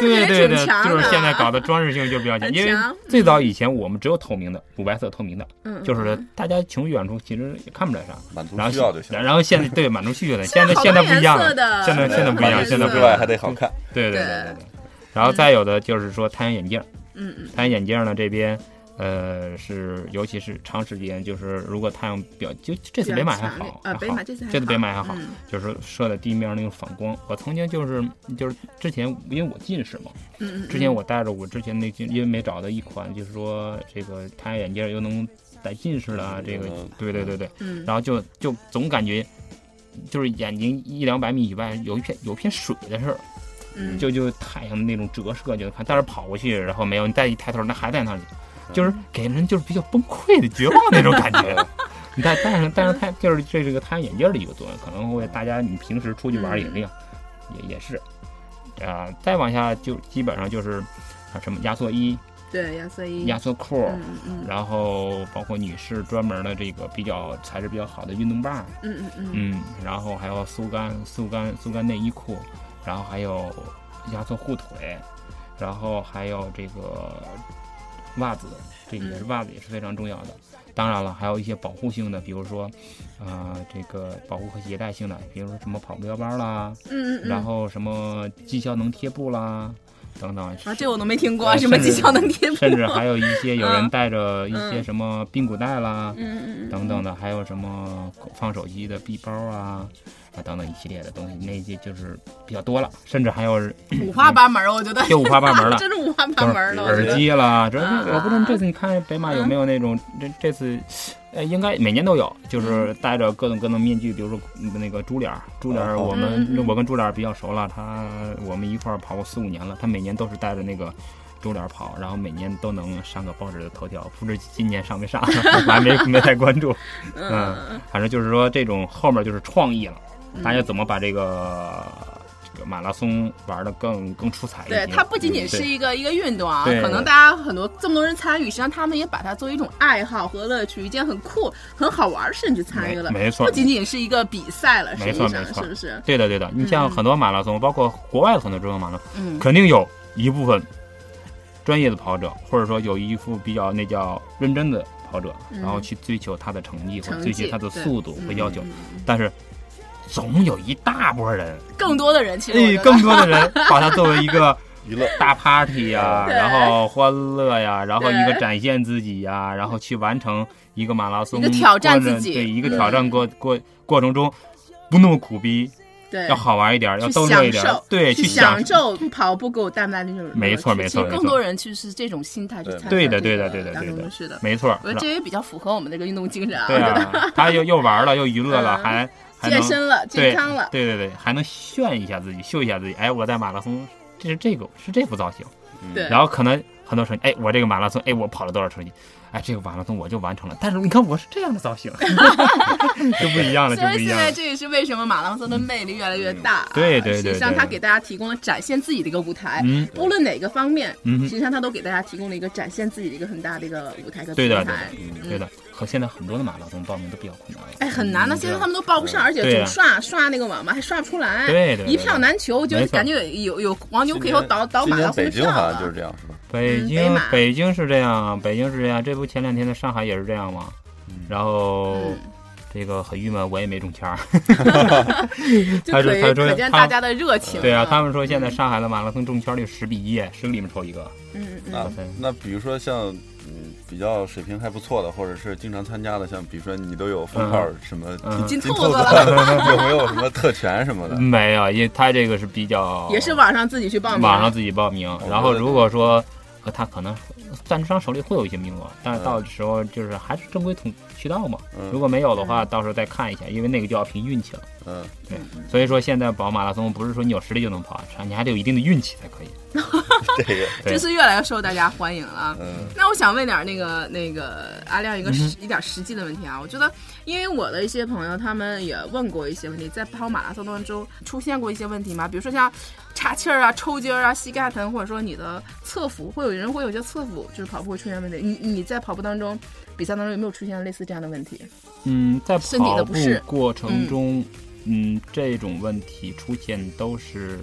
对对对，就是现在搞的装饰性就比较强，因为最早以前我们只有透明的乳白色透明的，就是大家从远处其实也看不来啥，满足需要就行。然后现在对满足需求的，现在现在不一样了，现在现在不一样，现在之外还得好看，对对对对对。然后再有的就是说太阳眼镜，嗯嗯，太阳眼镜呢这边。呃，是，尤其是长时间，就是如果太阳表，就这次北马还好，还好，这次北马还好，就是射在地面那种反光。我曾经就是就是之前因为我近视嘛，嗯之前我戴着我之前那因为没找到一款就是说这个太阳眼镜又能戴近视的，啊这个对对对对，然后就就总感觉就是眼睛一两百米以外有一片有片水的事儿。嗯，就就太阳的那种折射就能看，但是跑过去然后没有，你再一抬头，那还在那里，就是给人就是比较崩溃的绝望那种感觉。你戴戴上戴上太就是这这个太阳眼镜的一个作用，可能会大家你平时出去玩也这样，也也是，啊，再往下就基本上就是啊什么压缩衣，对压缩衣、压缩裤，嗯嗯，然后包括女士专门的这个比较材质比较好的运动棒，嗯嗯嗯，嗯，然后还有速干速干速干内衣裤，然后还有压缩护腿，然后还有这个袜子，这个也是袜子也是非常重要的。当然了，还有一些保护性的，比如说，呃，这个保护和携带性的，比如说什么跑步腰包啦，嗯嗯，然后什么绩效能贴布啦，等等。啊，这我都没听过，什么绩效能贴布？甚至还有一些有人带着一些什么髌骨带啦，嗯嗯嗯，等等的，还有什么放手机的臂包啊。啊，等等一系列的东西，那些就是比较多了，甚至还有五花八门我觉得就五花八门了，真是五花八门了。耳机了，这我不知道这次你看北马有没有那种，这这次，呃，应该每年都有，就是戴着各种各种面具，比如说那个猪脸儿，猪脸儿，我们我跟猪脸儿比较熟了，他我们一块儿跑过四五年了，他每年都是戴着那个猪脸跑，然后每年都能上个报纸的头条，不知今年上没上，我还没没太关注，嗯，反正就是说这种后面就是创意了。大家怎么把这个这个马拉松玩的更更出彩一点？对，它不仅仅是一个一个运动啊，可能大家很多这么多人参与，实际上他们也把它作为一种爱好和乐趣，一件很酷很好玩的事情去参与了。没错，不仅仅是一个比赛了，没错没错，是不是？对的对的，你像很多马拉松，包括国外的很多这种马拉松，肯定有一部分专业的跑者，或者说有一副比较那叫认真的跑者，然后去追求他的成绩或追求他的速度和要求，但是。总有一大波人，更多的人，其实更多的人把它作为一个娱乐。大 party 呀，然后欢乐呀，然后一个展现自己呀，然后去完成一个马拉松，一个挑战自己，对一个挑战过过过程中不那么苦逼，对，要好玩一点，要逗乐一点，对，去享受。跑步给我带来的那种，没错没错，更多人其实是这种心态去参加，对的对的对的对的，是的，没错，我觉得这也比较符合我们这个运动精神啊，对啊，他又又玩了又娱乐了还。健身了，健康了，对对对，还能炫一下自己，秀一下自己。哎，我在马拉松，这是这个，是这副造型。对，然后可能很多说，哎，我这个马拉松，哎，我跑了多少成绩？哎，这个马拉松我就完成了，但是你看我是这样的造型，就不一样了，就不一样。所以现在这也是为什么马拉松的魅力越来越大。对对对，实际上它给大家提供了展现自己的一个舞台，嗯，无论哪个方面，嗯，实际上它都给大家提供了一个展现自己的一个很大的一个舞台和平台。对的，和现在很多的马拉松报名都比较困难。哎，很难的，现在他们都报不上，而且总刷刷那个网嘛，还刷不出来，对对，一票难求，就感觉有有黄牛可以倒倒马拉松北京好像就是这样，是吧？北京北京是这样，北京是这样，这不前两天的上海也是这样吗？然后这个很郁闷，我也没中签儿。他说他说可见大家的热情。对啊，他们说现在上海的马拉松中签率十比一，十个里面抽一个。嗯嗯。啊，那比如说像。嗯，比较水平还不错的，或者是经常参加的，像比如说你都有封号什么金兔子，有没有什么特权什么的？没有，因为他这个是比较也是网上自己去报名，网上自己报名。然后如果说他可能赞助商手里会有一些名额，但是到时候就是还是正规通渠道嘛。如果没有的话，到时候再看一下，因为那个就要凭运气了。嗯，对。所以说现在跑马拉松不是说你有实力就能跑，你还得有一定的运气才可以。这个这是越来越受大家欢迎了。嗯，那我想问点那个那个阿亮一个实一点实际的问题啊。我觉得，因为我的一些朋友他们也问过一些问题，在跑马拉松当中出现过一些问题吗？比如说像岔气儿啊、抽筋儿啊、膝盖疼，或者说你的侧腹会有人会有些侧腹就是跑步会出现问题。你你在跑步当中比赛当中有没有出现类似这样的问题？嗯，在跑步过程中，嗯，这种问题出现都是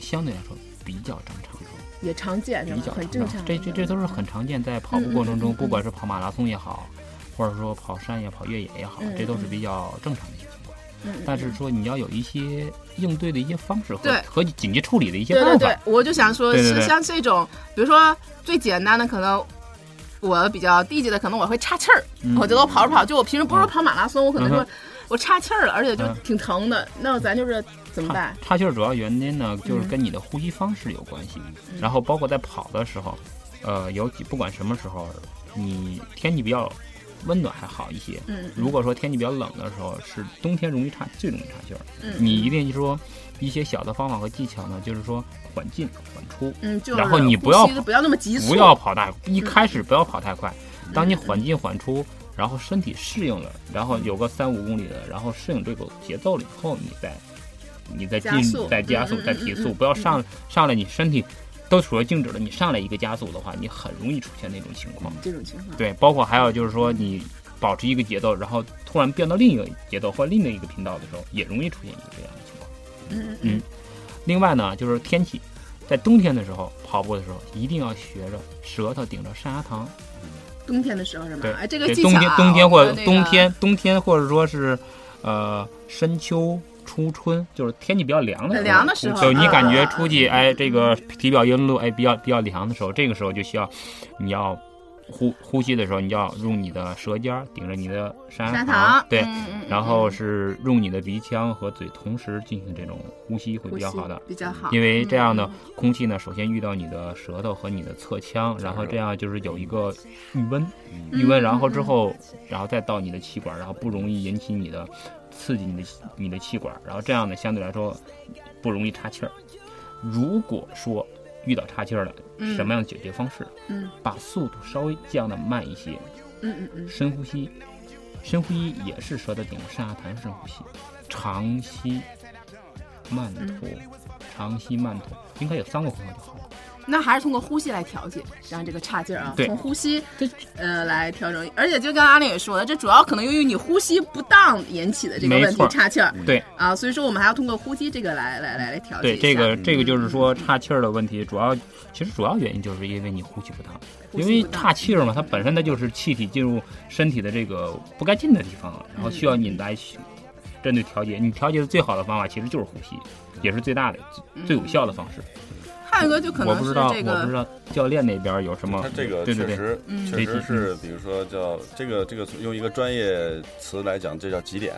相对来说。比较正常，也常见，比较很正常。这这这都是很常见，在跑步过程中，不管是跑马拉松也好，或者说跑山也跑越野也好，这都是比较正常的一些情况。但是说你要有一些应对的一些方式和和紧急处理的一些办法。对对对，我就想说，是像这种，比如说最简单的，可能我比较低级的，可能我会岔气儿。我觉得我跑着跑，就我平时不是跑马拉松，我可能说我岔气儿了，而且就挺疼的。那咱就是。怎么办？岔气儿主要原因呢，就是跟你的呼吸方式有关系。然后包括在跑的时候，呃，有几不管什么时候，你天气比较温暖还好一些。嗯，如果说天气比较冷的时候，是冬天容易岔，最容易岔气儿。嗯，你一定说一些小的方法和技巧呢，就是说缓进缓出。嗯，然后你不要不要那么急促，不要跑大，一开始不要跑太快。当你缓进缓出，然后身体适应了，然后有个三五公里的，然后适应这个节奏了以后，你再你再进再加速再提速，不要上上来你身体。都处于静止了，你上来一个加速的话，你很容易出现那种情况。这种情况。对，包括还有就是说，你保持一个节奏，然后突然变到另一个节奏或另一个频道的时候，也容易出现一个这样的情况。嗯嗯。另外呢，就是天气，在冬天的时候跑步的时候，一定要学着舌头顶着上牙膛。冬天的时候是吗？对，哎，这个冬天冬天或者冬天冬天或者说是呃深秋。初春就是天气比较凉的凉的时候，就你感觉出去哎，这个体表温度哎比较比较凉的时候，这个时候就需要你要呼呼吸的时候，你要用你的舌尖顶着你的山牙膛，对，然后是用你的鼻腔和嘴同时进行这种呼吸会比较好的，比较好，因为这样的空气呢，首先遇到你的舌头和你的侧腔，然后这样就是有一个预温，预温，然后之后然后再到你的气管，然后不容易引起你的。刺激你的你的气管，然后这样呢，相对来说不容易岔气儿。如果说遇到岔气儿了，什么样的解决方式？嗯，把速度稍微降的慢一些。嗯嗯嗯，深呼吸，深呼吸也是舌头顶着上下弹深呼吸，长吸慢吐，长吸慢吐，应该有三个方法就好了。那还是通过呼吸来调节，让这个差劲儿啊，从呼吸呃来调整。而且就跟阿玲也说了，这主要可能由于你呼吸不当引起的这个问题岔气儿。对啊，所以说我们还要通过呼吸这个来来来来调节。对这个这个就是说岔气儿的问题，主要其实主要原因就是因为你呼吸不当，因为岔气儿嘛，它本身它就是气体进入身体的这个不该进的地方，然后需要你来针对调节。你调节的最好的方法其实就是呼吸，也是最大的最有效的方式。还有个就可能是这个，我不知道教练那边有什么。他这个确实确实是，比如说叫这个这个用一个专业词来讲，这叫极点，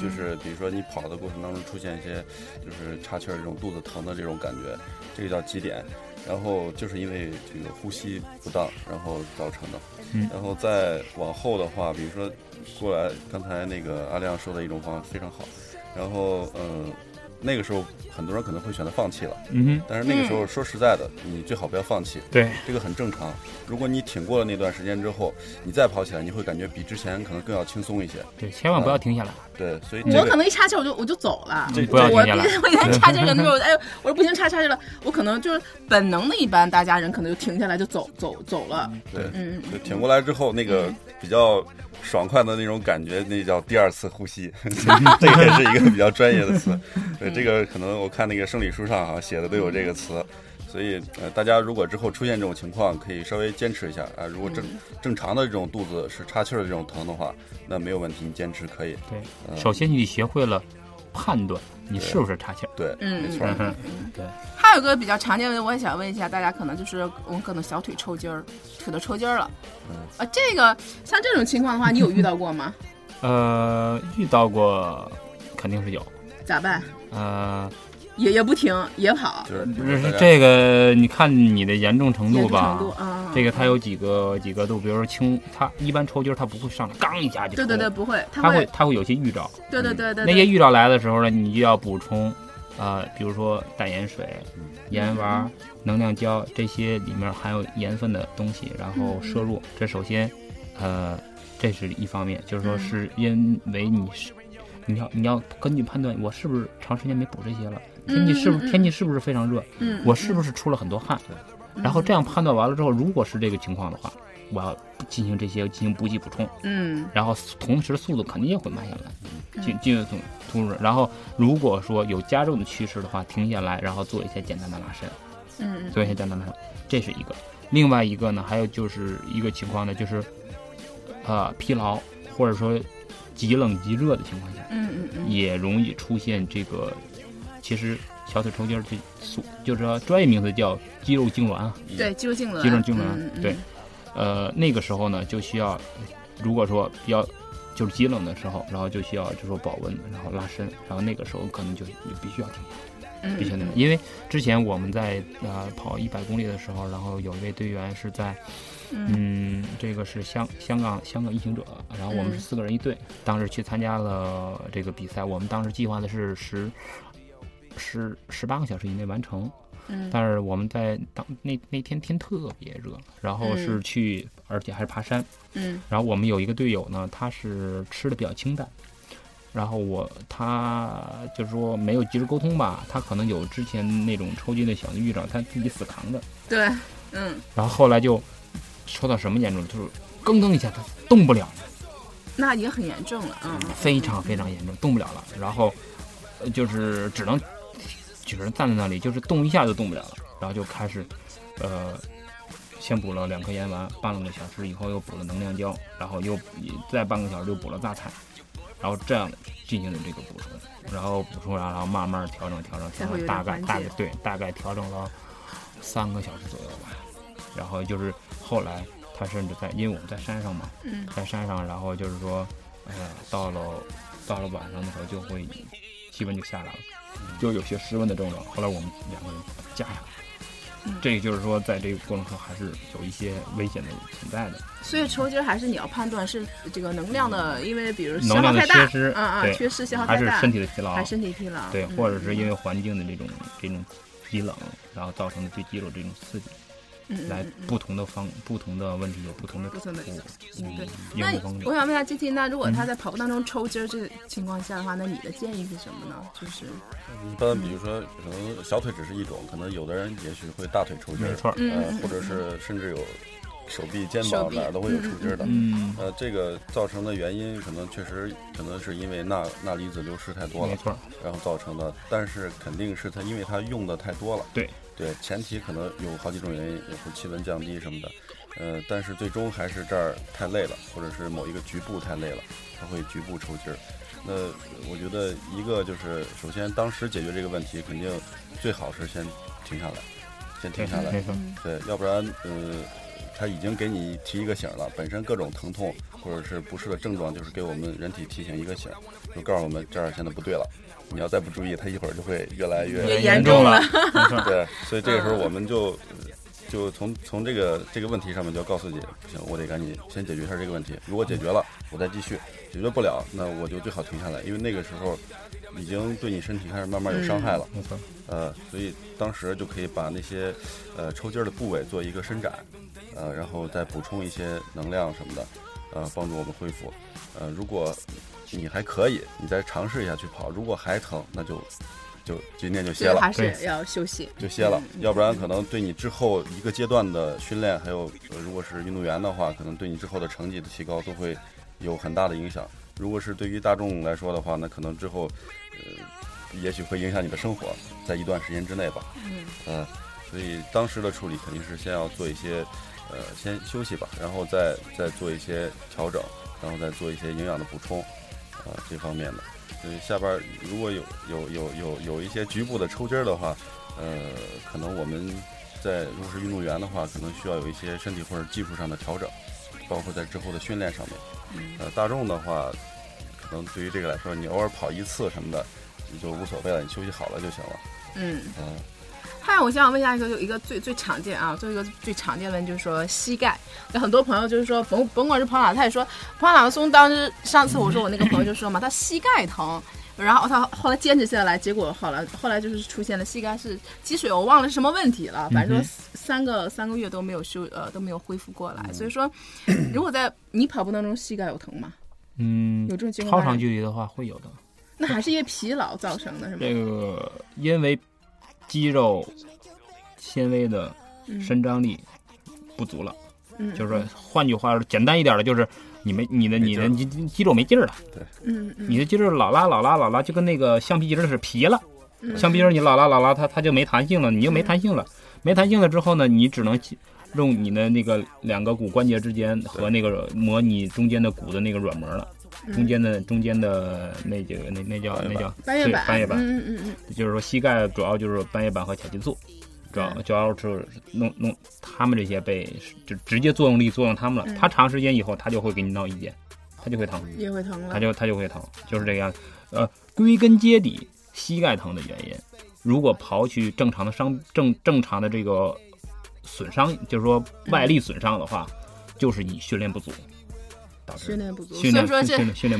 就是比如说你跑的过程当中出现一些就是岔气儿这种肚子疼的这种感觉，这个叫极点。然后就是因为这个呼吸不当，然后造成的。然后再往后的话，比如说过来刚才那个阿亮说的一种方法非常好。然后嗯。那个时候，很多人可能会选择放弃了。嗯哼。但是那个时候，说实在的，你最好不要放弃。对。这个很正常。如果你挺过了那段时间之后，你再跑起来，你会感觉比之前可能更要轻松一些。对，千万不要停下来。对，所以我可能一岔气我就我就走了。不要停下来。我以前岔气可能就 哎，我说不行，岔岔气了，我可能就是本能的，一般大家人可能就停下来就走走走了。对，嗯就。挺过来之后，那个比较。爽快的那种感觉，那叫第二次呼吸，这个也是一个比较专业的词。对，这个可能我看那个生理书上啊写的都有这个词，所以呃，大家如果之后出现这种情况，可以稍微坚持一下啊。如果正正常的这种肚子是岔气儿的这种疼的话，那没有问题，你坚持可以。对，首先你学会了判断。你是不是岔气？对，嗯，没错，嗯，对。还有个比较常见的，我也想问一下大家，可能就是我们可能小腿抽筋儿，腿都抽筋儿了。啊，这个像这种情况的话，你有遇到过吗？呃，遇到过，肯定是有。咋办？呃。也也不停，也跑。就是这个，你看你的严重程度吧。程度啊。这个它有几个几个度，比如说轻，它一般抽筋儿它不会上来，刚一下就。对对对，不会。它会它会有些预兆。对对对对。那些预兆来的时候呢，你就要补充，呃，比如说淡盐水、盐丸、能量胶这些里面含有盐分的东西，然后摄入。这首先，呃，这是一方面，就是说是因为你是，你要你要根据判断，我是不是长时间没补这些了。天气是不是天气是不是非常热？嗯，我是不是出了很多汗？然后这样判断完了之后，如果是这个情况的话，我要进行这些进行补给补充。嗯，然后同时速度肯定也会慢下来，进进入突突入。然后如果说有加重的趋势的话，停下来，然后做一些简单的拉伸。嗯，做一些简单的拉伸，这是一个。另外一个呢，还有就是一个情况呢，就是呃疲劳或者说极冷极热的情况下，嗯嗯嗯，也容易出现这个。其实小腿抽筋儿，这速就是说专业名字叫肌肉痉挛啊。对，肌肉痉挛。肌肉痉挛，对。呃，那个时候呢，就需要，如果说比较就是极冷的时候，然后就需要就说保温，然后拉伸，然后那个时候可能就就必须要停。必须得，因为之前我们在呃跑一百公里的时候，然后有一位队员是在，嗯，这个是香香港香港异行者，然后我们是四个人一队，当时去参加了这个比赛，我们当时计划的是十十十八个小时以内完成，嗯，但是我们在当那那天天特别热，然后是去而且还是爬山，嗯，然后我们有一个队友呢，他是吃的比较清淡。然后我他就是说没有及时沟通吧，他可能有之前那种抽筋的小预兆，他自己死扛着。对，嗯。然后后来就抽到什么严重，就是咯噔一下他动不了了。那已经很严重了，嗯。非常非常严重，动不了了。然后就是只能只能站在那里，就是动一下就动不了了。然后就开始呃，先补了两颗盐丸，半个小时以后又补了能量胶，然后又再半个小时又补了榨菜。然后这样进行的这个补充，然后补充完，然后慢慢调整调整调整，大概大概对，大概调整了三个小时左右吧。然后就是后来他甚至在，因为我们在山上嘛，在山上，然后就是说，呃，到了到了晚上的时候就会气温就下来了，就有些失温的症状。后来我们两个人加上。这个就是说，在这个过程中还是有一些危险的存在的。所以抽筋还是你要判断是这个能量的，因为比如能量的缺失，嗯嗯，缺失消耗太大，还是身体的疲劳，还身体疲劳，对，或者是因为环境的这种这种极冷，然后造成的对肌肉这种刺激。来不同的方不同的问题有不同的不同的嗯对。那我想问一下 G T，那如果他在跑步当中抽筋这情况下的话，那你的建议是什么呢？就是一般比如说可能小腿只是一种，可能有的人也许会大腿抽筋，没错，呃，或者是甚至有手臂、肩膀哪儿都会有抽筋的。嗯，呃，这个造成的原因可能确实可能是因为钠钠离子流失太多了，没错，然后造成的，但是肯定是他因为他用的太多了。对。对，前提可能有好几种原因，也是气温降低什么的，呃，但是最终还是这儿太累了，或者是某一个局部太累了，它会局部抽筋儿。那我觉得一个就是，首先当时解决这个问题，肯定最好是先停下来，先停下来，对，要不然，呃，他已经给你提一个醒了，本身各种疼痛或者是不适的症状，就是给我们人体提醒一个醒，就告诉我们这儿现在不对了。你要再不注意，它一会儿就会越来越严重了。对，所以这个时候我们就就从从这个这个问题上面就要告诉你，不行，我得赶紧先解决一下这个问题。如果解决了，我再继续；解决不了，那我就最好停下来，因为那个时候已经对你身体开始慢慢有伤害了。没错。呃，所以当时就可以把那些呃抽筋的部位做一个伸展，呃，然后再补充一些能量什么的，呃，帮助我们恢复。呃，如果你还可以，你再尝试一下去跑。如果还疼，那就就今天就歇了，还是要休息，就歇了。要不然可能对你之后一个阶段的训练，还有如果是运动员的话，可能对你之后的成绩的提高都会有很大的影响。如果是对于大众来说的话，那可能之后呃，也许会影响你的生活，在一段时间之内吧。嗯，呃，所以当时的处理肯定是先要做一些呃，先休息吧，然后再再做一些调整，然后再做一些营养的补充。啊，这方面的，所以下边如果有有有有有一些局部的抽筋儿的话，呃，可能我们在如果是运动员的话，可能需要有一些身体或者技术上的调整，包括在之后的训练上面。呃，大众的话，可能对于这个来说，你偶尔跑一次什么的，你就无所谓了，你休息好了就行了。嗯。嗯。嗨，我想问一下一个，有一个最最常见啊，做一个最常见的问题就是说膝盖。有很多朋友就是说，甭甭管是跑哪，他也说跑马拉松。当时上次我说我那个朋友就说嘛，他膝盖疼，然后他后来坚持下来，结果好了，后来就是出现了膝盖是积水，我忘了是什么问题了，反正说三个三个月都没有修呃都没有恢复过来。所以说，如果在你跑步当中膝盖有疼吗？嗯，有这种情况。超长距离的话会有的。那还是因为疲劳造成的，是吗？这个因为。肌肉纤维的伸张力不足了，就是说，换句话说，简单一点的，就是你没你的你的肌肌肉没劲儿了。对，嗯，你的肌肉老拉老拉老拉，就跟那个橡皮筋儿是皮了。橡皮筋儿你老拉老拉，它它就没弹性了，你就没弹性了。没弹性了之后呢，你只能用你的那个两个骨关节之间和那个模拟中间的骨的那个软膜了。中间的中间的那几个那那叫那叫半月板，半月板，嗯嗯嗯，就是说膝盖主要就是半月板和髂胫束，主要主要是弄弄他们这些被就直接作用力作用他们了，他长时间以后他就会给你闹意见，他就会疼，也会疼了，他就他就会疼，就是这个样子。呃，归根结底，膝盖疼的原因如果刨去正常的伤正正常的这个损伤，就是说外力损伤的话，就是你训练不足。训练不足，所以说这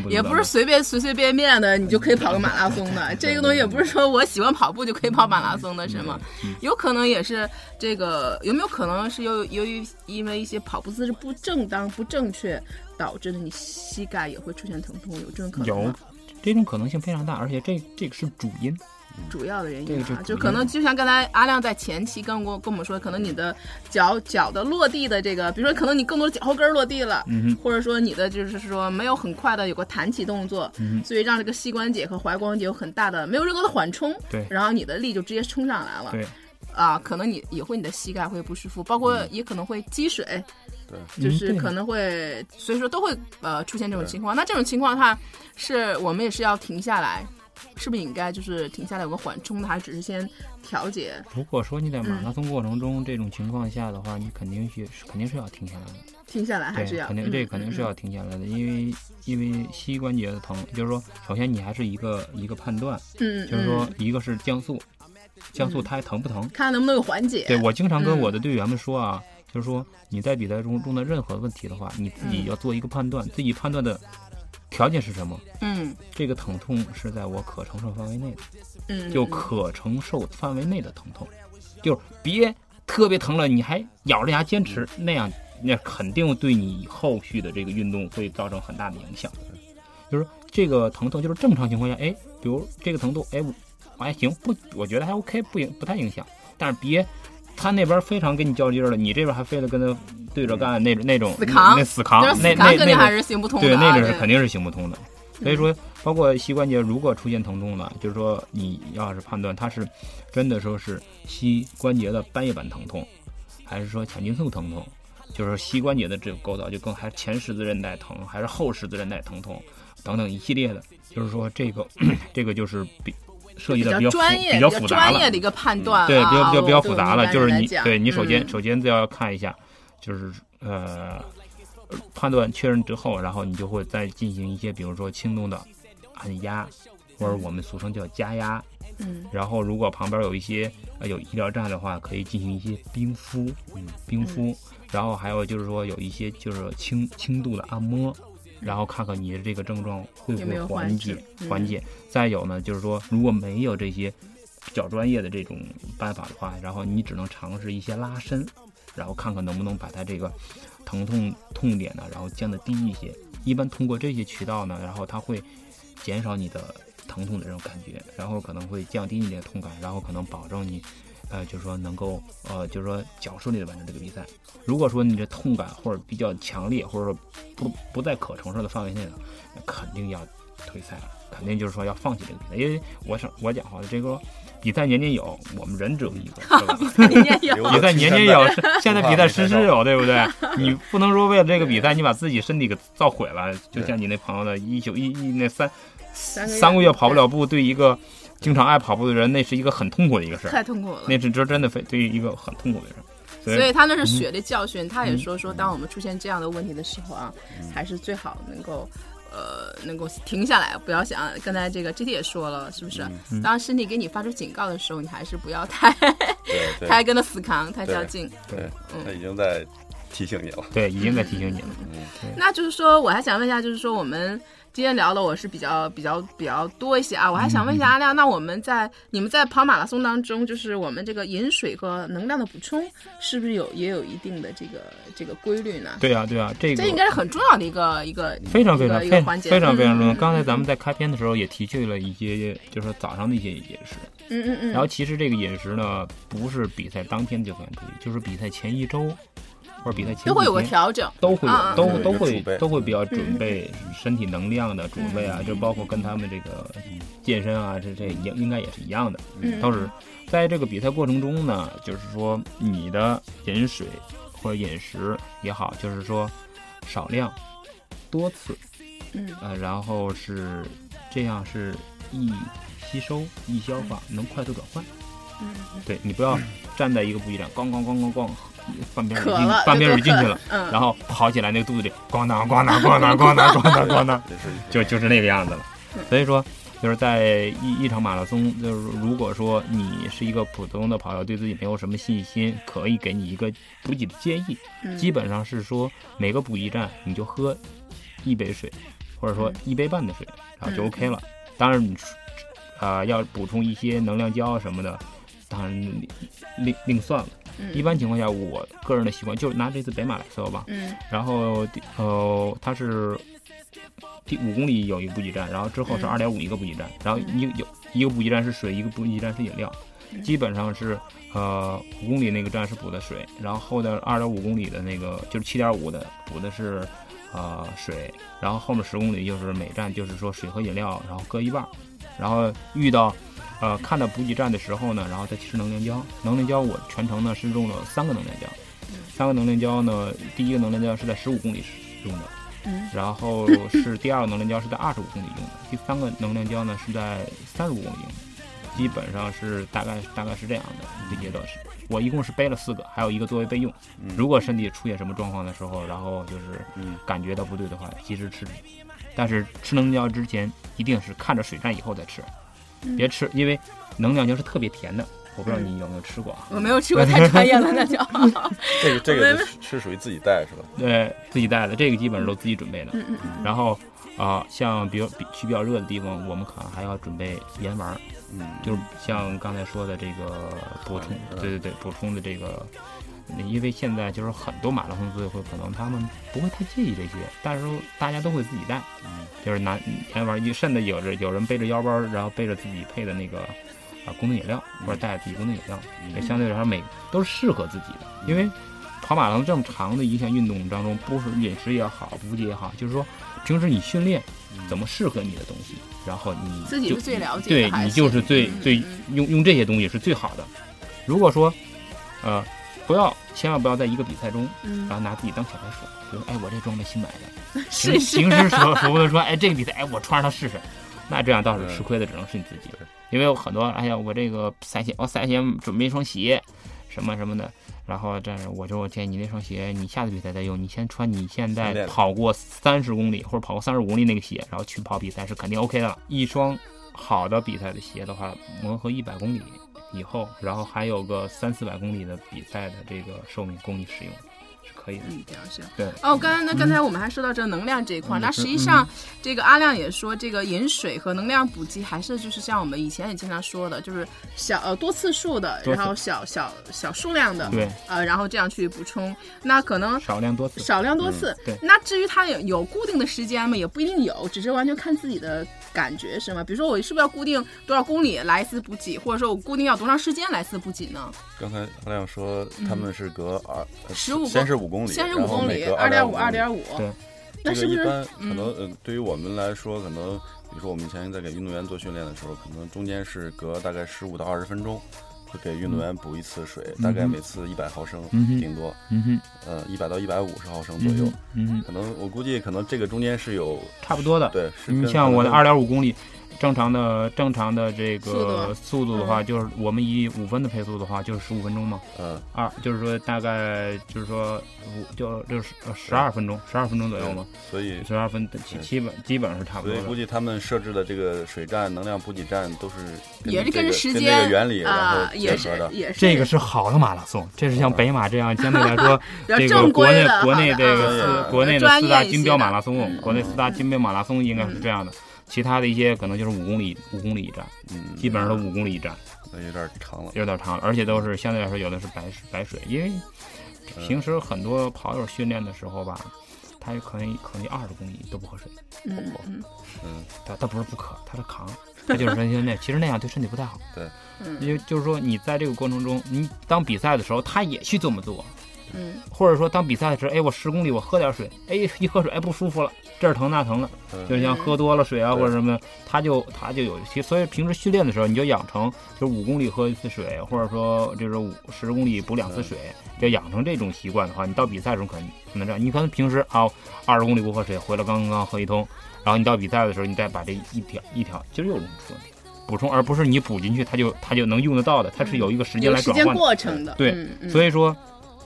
也不是随便随随便便的你就可以跑个马拉松的。这个东西也不是说我喜欢跑步就可以跑马拉松的，是吗？有可能也是这个，有没有可能是由由于因为一些跑步姿势不正当、不正确导致的，你膝盖也会出现疼痛？有这种可能有，这种可能性非常大，而且这这个是主因。主要的原因啊，就可能就像刚才阿亮在前期跟我跟我们说，可能你的脚脚的落地的这个，比如说可能你更多的脚后跟落地了，或者说你的就是说没有很快的有个弹起动作，所以让这个膝关节和踝关节有很大的没有任何的缓冲，对，然后你的力就直接冲上来了，对，啊，可能你也会你的膝盖会不舒服，包括也可能会积水，对，就是可能会，所以说都会呃出现这种情况。那这种情况的话，是我们也是要停下来。是不是应该就是停下来有个缓冲的，还是只是先调节？如果说你在马拉松过程中这种情况下的话，你肯定是肯定是要停下来的。停下来还是要？肯定这肯定是要停下来的，因为因为膝关节的疼，就是说，首先你还是一个一个判断，嗯，就是说一个是降速，降速它还疼不疼？看能不能有缓解。对我经常跟我的队员们说啊，就是说你在比赛中中的任何问题的话，你自己要做一个判断，自己判断的。条件是什么？嗯，这个疼痛是在我可承受范围内的，嗯，就可承受范围内的疼痛，就是别特别疼了，你还咬着牙坚持，那样那肯定对你后续的这个运动会造成很大的影响。就是这个疼痛，就是正常情况下，哎，比如这个疼痛，哎，我还行，不，我觉得还 OK，不影不太影响，但是别。他那边非常跟你较劲了，你这边还非得跟他对着干，那种那种死扛，那死扛，那那那还是行不通的。对，那个是肯定是行不通的。所以说，包括膝关节如果出现疼痛了，就是说你要是判断它是真的说是膝关节的半月板疼痛，还是说髂胫束疼痛，就是膝关节的这个构造就更还是前十字韧带疼，还是后十字韧带疼痛等等一系列的，就是说这个 这个就是比。涉及的比较专业、比较复杂了，专业的一个判断，对，比较比较比较复杂了。就是你，对你首先首先就要看一下，就是呃，判断确认之后，然后你就会再进行一些，比如说轻度的按压，或者我们俗称叫加压。嗯。然后如果旁边有一些呃有医疗站的话，可以进行一些冰敷，嗯冰敷。然后还有就是说有一些就是轻轻度的按摩。然后看看你的这个症状会不会缓解，缓解。再有呢，就是说如果没有这些比较专业的这种办法的话，然后你只能尝试一些拉伸，然后看看能不能把它这个疼痛痛点呢，然后降得低一些。一般通过这些渠道呢，然后它会减少你的疼痛的这种感觉，然后可能会降低你的痛感，然后可能保证你。呃，就是说能够，呃，就是说较顺利的完成这个比赛。如果说你这痛感或者比较强烈，或者说不不在可承受的范围内了，那肯定要退赛了，肯定就是说要放弃这个比赛。因为我想我讲话的这个比赛年年有，我们人只有一个，年年有，比赛年年有，现在比赛时时有，对不对？你不能说为了这个比赛，你把自己身体给造毁了。就像你那朋友的一宿一一那三三个月跑不了步，对一个。经常爱跑步的人，那是一个很痛苦的一个事儿，太痛苦了。那是这真的非对于一个很痛苦的人，所以他那是血的教训。他也说说，当我们出现这样的问题的时候啊，还是最好能够呃能够停下来，不要想。刚才这个 G T 也说了，是不是？当身体给你发出警告的时候，你还是不要太 太跟他死扛，太较劲。对，他已经在提醒你了。对，已经在提醒你了。那就是说，我还想问一下，就是说我们。今天聊的我是比较比较比较多一些啊，我还想问一下阿亮，那我们在你们在跑马拉松当中，就是我们这个饮水和能量的补充，是不是有也有一定的这个这个规律呢？对啊，对啊，这个这应该是很重要的一个一个非常非常一个环节，非常非常重要。刚才咱们在开篇的时候也提去了一些，就是早上的一些饮食。嗯嗯嗯。然后其实这个饮食呢，不是比赛当天就算注意，就是比赛前一周。或者比赛前都会有个调整，都会有，都都会都会比较准备身体能量的准备啊，就包括跟他们这个健身啊，这这应应该也是一样的。倒是在这个比赛过程中呢，就是说你的饮水或者饮食也好，就是说少量多次，嗯呃，然后是这样是易吸收易消化，能快速转换。嗯，对你不要站在一个补给站，咣咣咣咣咣。半边水进，半边水进去了，然后跑起来，那个肚子里咣当咣当咣当咣当咣当咣当，就就是那个样子了。所以说，就是在一一场马拉松，就是如果说你是一个普通的跑友，对自己没有什么信心，可以给你一个补给的建议，基本上是说每个补给站你就喝一杯水，或者说一杯半的水，然后就 OK 了。当然你啊要补充一些能量胶什么的，当然另另算了。一般情况下，我个人的习惯就是拿这次北马来说吧，嗯，然后呃它是。第五公里有一个补给站，然后之后是二点五一个补给站，然后一有一个补给站是水，一个补给站是饮料，基本上是呃五公里那个站是补的水，然后后的二点五公里的那个就是七点五的补的是呃水，然后后面十公里就是每站就是说水和饮料，然后各一半，然后遇到呃看到补给站的时候呢，然后再吃能量胶，能量胶我全程呢是用了三个能量胶，三个能量胶呢，第一个能量胶是在十五公里时用的。然后是第二个能量胶是在二十五公里用的，第三个能量胶呢是在三十五公里用的，基本上是大概大概是这样的一个阶段。是我一共是背了四个，还有一个作为备用。如果身体出现什么状况的时候，然后就是感觉到不对的话，及时吃。但是吃能量胶之前一定是看着水站以后再吃，别吃，因为能量胶是特别甜的。我不知道你有没有吃过啊，我没有吃过，太专业了，那就。这个这个是属于自己带是吧？对，自己带的，这个基本上都自己准备的。嗯嗯。然后啊，像比较比去比较热的地方，我们可能还要准备盐丸。嗯。就是像刚才说的这个补充，对对对，补充的这个，因为现在就是很多马拉松组委会可能他们不会太介意这些，但是大家都会自己带。嗯。就是拿盐丸，甚至有着有人背着腰包，然后背着自己配的那个。啊，功能饮料或者带自己功能饮料，也相对来说每都是适合自己的。因为跑马拉松这么长的一项运动当中，不是饮食也好，补给也好，就是说平时你训练怎么适合你的东西，然后你自己是最了解，对你就是最最用用这些东西是最好的。如果说呃不要千万不要在一个比赛中，然后拿自己当小白鼠，比如哎我这装备新买的，平平时说说不说哎这个比赛哎我穿上它试试，那这样倒是吃亏的只能是你自己。因为有很多，哎呀，我这个赛前，我赛前准备一双鞋，什么什么的，然后这我就建议你那双鞋，你下次比赛再用，你先穿你现在跑过三十公里或者跑过三十五公里那个鞋，然后去跑比赛是肯定 OK 的。一双好的比赛的鞋的话，磨合一百公里以后，然后还有个三四百公里的比赛的这个寿命供你使用。可以的，嗯，这样行。对哦，刚才那刚才我们还说到这能量这一块，那实际上这个阿亮也说，这个饮水和能量补给还是就是像我们以前也经常说的，就是小呃多次数的，然后小小小数量的，对，呃，然后这样去补充。那可能少量多次，少量多次。对。那至于它有有固定的时间吗？也不一定有，只是完全看自己的感觉是吗？比如说我是不是要固定多少公里来一次补给，或者说我固定要多长时间来一次补给呢？刚才阿亮说他们是隔二十五先是五。公里，先是五公里，二点五，二点五。对，那是不是一般？可能，呃，对于我们来说，可能，比如说我们以前在给运动员做训练的时候，可能中间是隔大概十五到二十分钟，会给运动员补一次水，大概每次一百毫升，顶多，呃，一百到一百五十毫升左右。可能我估计，可能这个中间是有差不多的。对，你像我的二点五公里。正常的正常的这个速度的话，就是我们以五分的配速的话，就是十五分钟嘛。嗯。二就是说大概就是说五就就是十二分钟，十二分钟左右嘛。所以十二分基基本基本上是差不多。所以估计他们设置的这个水站、能量补给站都是也是跟着时间原理然后结合的。也是这个是好的马拉松，这是像北马这样相对来说 这个国内国内这个四国内的四大金标马拉松，国内四大金标马拉松应该是这样的。其他的一些可能就是五公里，五公里一站，嗯，基本上都五公里一站，那有点长了，有点长了，而且都是相对来说有的是白，白水，因为平时很多跑友训练的时候吧，他可能可能二十公里都不喝水，嗯嗯。嗯，他他不是不渴，他是扛，他就是说那 其实那样对身体不太好，对，因为就是说你在这个过程中，你当比赛的时候，他也去这么做。嗯，或者说当比赛的时候，哎，我十公里我喝点水，哎，一喝水，哎，不舒服了，这儿疼那疼了，就像喝多了水啊或者什么，他就他就有一些，所以平时训练的时候，你就养成就是五公里喝一次水，或者说就是五十公里补两次水，就养成这种习惯的话，你到比赛的时候可能可能这样。你可能平时啊二十公里不喝水，回来刚刚喝一通，然后你到比赛的时候，你再把这一条一条，其实有这种问题，补充，而不是你补进去，它就它就能用得到的，它是有一个时间来转换过程的，对，所以说。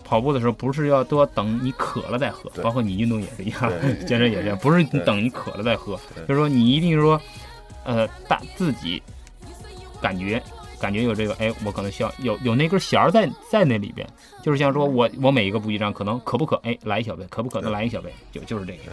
跑步的时候不是要都要等你渴了再喝，包括你运动也是一样，健身也是，不是你等你渴了再喝，就是说你一定说，呃，大自己感觉感觉有这个，哎，我可能需要有有那根弦儿在在那里边，就是像说我我每一个补给站可能渴不渴，哎，来一小杯，渴不渴，再来一小杯，就就是这个样，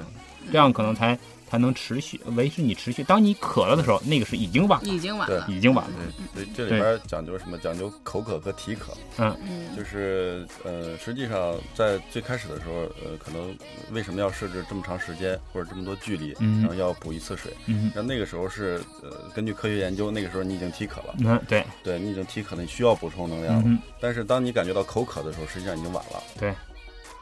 这样可能才。才能持续维持你持续。当你渴了的时候，那个是已经晚了，已经晚了，已经晚了。对，这里边讲究什么？讲究口渴和体渴。嗯，就是呃，实际上在最开始的时候，呃，可能为什么要设置这么长时间或者这么多距离，然后要补一次水？嗯，那那个时候是呃，根据科学研究，那个时候你已经体渴了。嗯，对，对你已经体渴了，你需要补充能量了。但是当你感觉到口渴的时候，实际上已经晚了。对，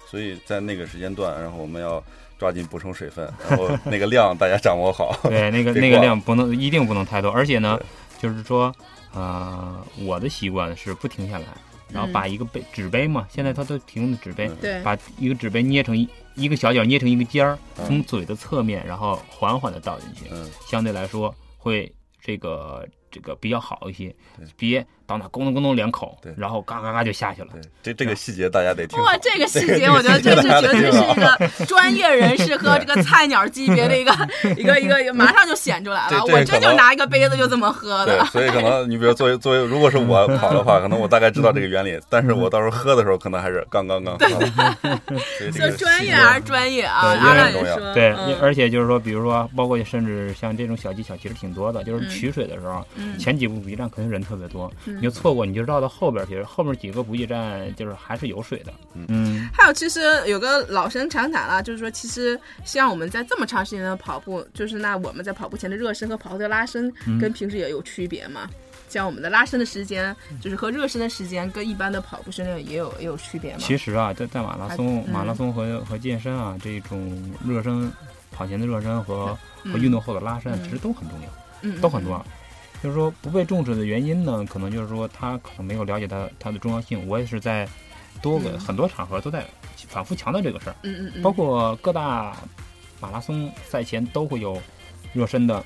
所以在那个时间段，然后我们要。抓紧补充水分，然后那个量大家掌握好。对，那个那个量不能一定不能太多，而且呢，就是说，呃，我的习惯是不停下来，然后把一个杯纸杯嘛，现在它都提供的纸杯，对，把一个纸杯捏成一一个小角，捏成一个尖儿，从嘴的侧面，然后缓缓的倒进去，嗯，相对来说会这个这个比较好一些，别。到那咕咚咕咚两口，对，然后嘎嘎嘎就下去了。对，这这个细节大家得听。哇，这个细节我觉得这是绝对是一个专业人士和这个菜鸟级别的一个 一个一个，马上就显出来了。我这就拿一个杯子就这么喝的。对，所以可能你比如作为作为，如果是我 跑的话，可能我大概知道这个原理，但是我到时候喝的时候，可能还是刚刚刚。对，说专业还是专业啊，阿亮也说。对，而且就是说，比如说，包括甚至像这种小技巧，其实挺多的。就是取水的时候，前几步补给站肯定人特别多。你就错过，你就绕到后边去。后面几个补给站就是还是有水的。嗯，还有其实有个老生常谈了，就是说，其实像我们在这么长时间的跑步，就是那我们在跑步前的热身和跑后的拉伸，跟平时也有区别嘛。像我们的拉伸的时间，就是和热身的时间，跟一般的跑步训练也有也有区别嘛。其实啊，在在马拉松、马拉松和和健身啊，这种热身跑前的热身和和运动后的拉伸，其实都很重要，都很重要。就是说不被重视的原因呢，可能就是说他可能没有了解它它的重要性。我也是在多个很多场合都在反复强调这个事儿，嗯嗯嗯，包括各大马拉松赛前都会有热身的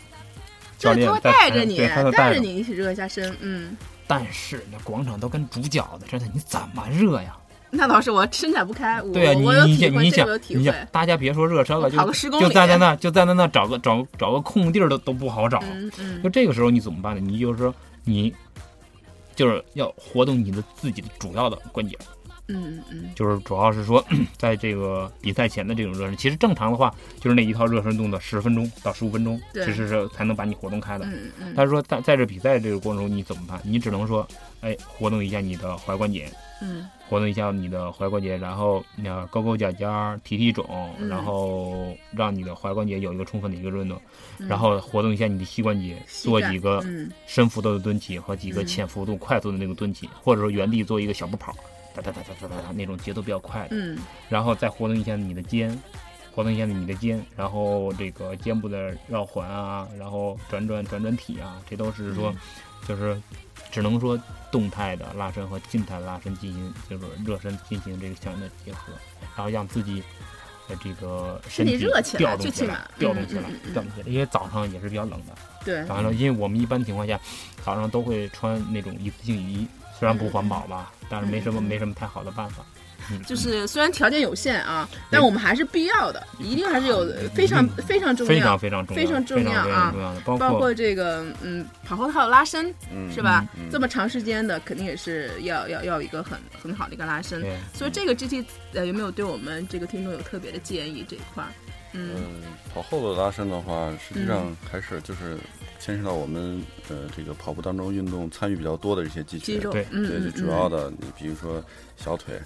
教练带着你，带着你一起热一下身，嗯。但是那广场都跟煮饺子似的，你怎么热呀？那倒是我伸展不开，对啊，你你想你想你想，大家别说热身了，就就站在那就站在那找个找找个空地儿都都不好找。就这个时候你怎么办呢？你就是说你就是要活动你的自己的主要的关节。嗯嗯嗯，就是主要是说 在这个比赛前的这种热身，其实正常的话就是那一套热身动作十分钟到十五分钟，其实是才能把你活动开的。嗯嗯，但是说在在这比赛这个过程中你怎么办？你只能说哎活动一下你的踝关节。嗯。活动一下你的踝关节，然后那勾勾脚尖儿，提提踵，然后让你的踝关节有一个充分的一个运动，然后活动一下你的膝关节，做几个深幅度的蹲起和几个浅幅度快速的那个蹲起，或者说原地做一个小步跑，哒哒哒哒哒哒哒那种节奏比较快的，然后再活动一下你的肩，活动一下你的肩，然后这个肩部的绕环啊，然后转转转转体啊，这都是说，就是。只能说动态的拉伸和静态拉伸进行，就是热身进行这个相应的结合，然后让自己的这个身体热起来，调动起来，调动起来，调动起来。因为早上也是比较冷的，对。早上，因为我们一般情况下早上都会穿那种一次性雨衣，虽然不环保吧，但是没什么没什么太好的办法。就是虽然条件有限啊，但我们还是必要的，一定还是有非常非常重要、非常非常重要、非常重要啊！包括这个嗯，跑后套拉伸是吧？这么长时间的，肯定也是要要要一个很很好的一个拉伸。所以这个 GT 呃有没有对我们这个听众有特别的建议这一块？嗯，跑后的拉伸的话，实际上还是就是牵涉到我们呃这个跑步当中运动参与比较多的一些肌群，对对，主要的你比如说小腿。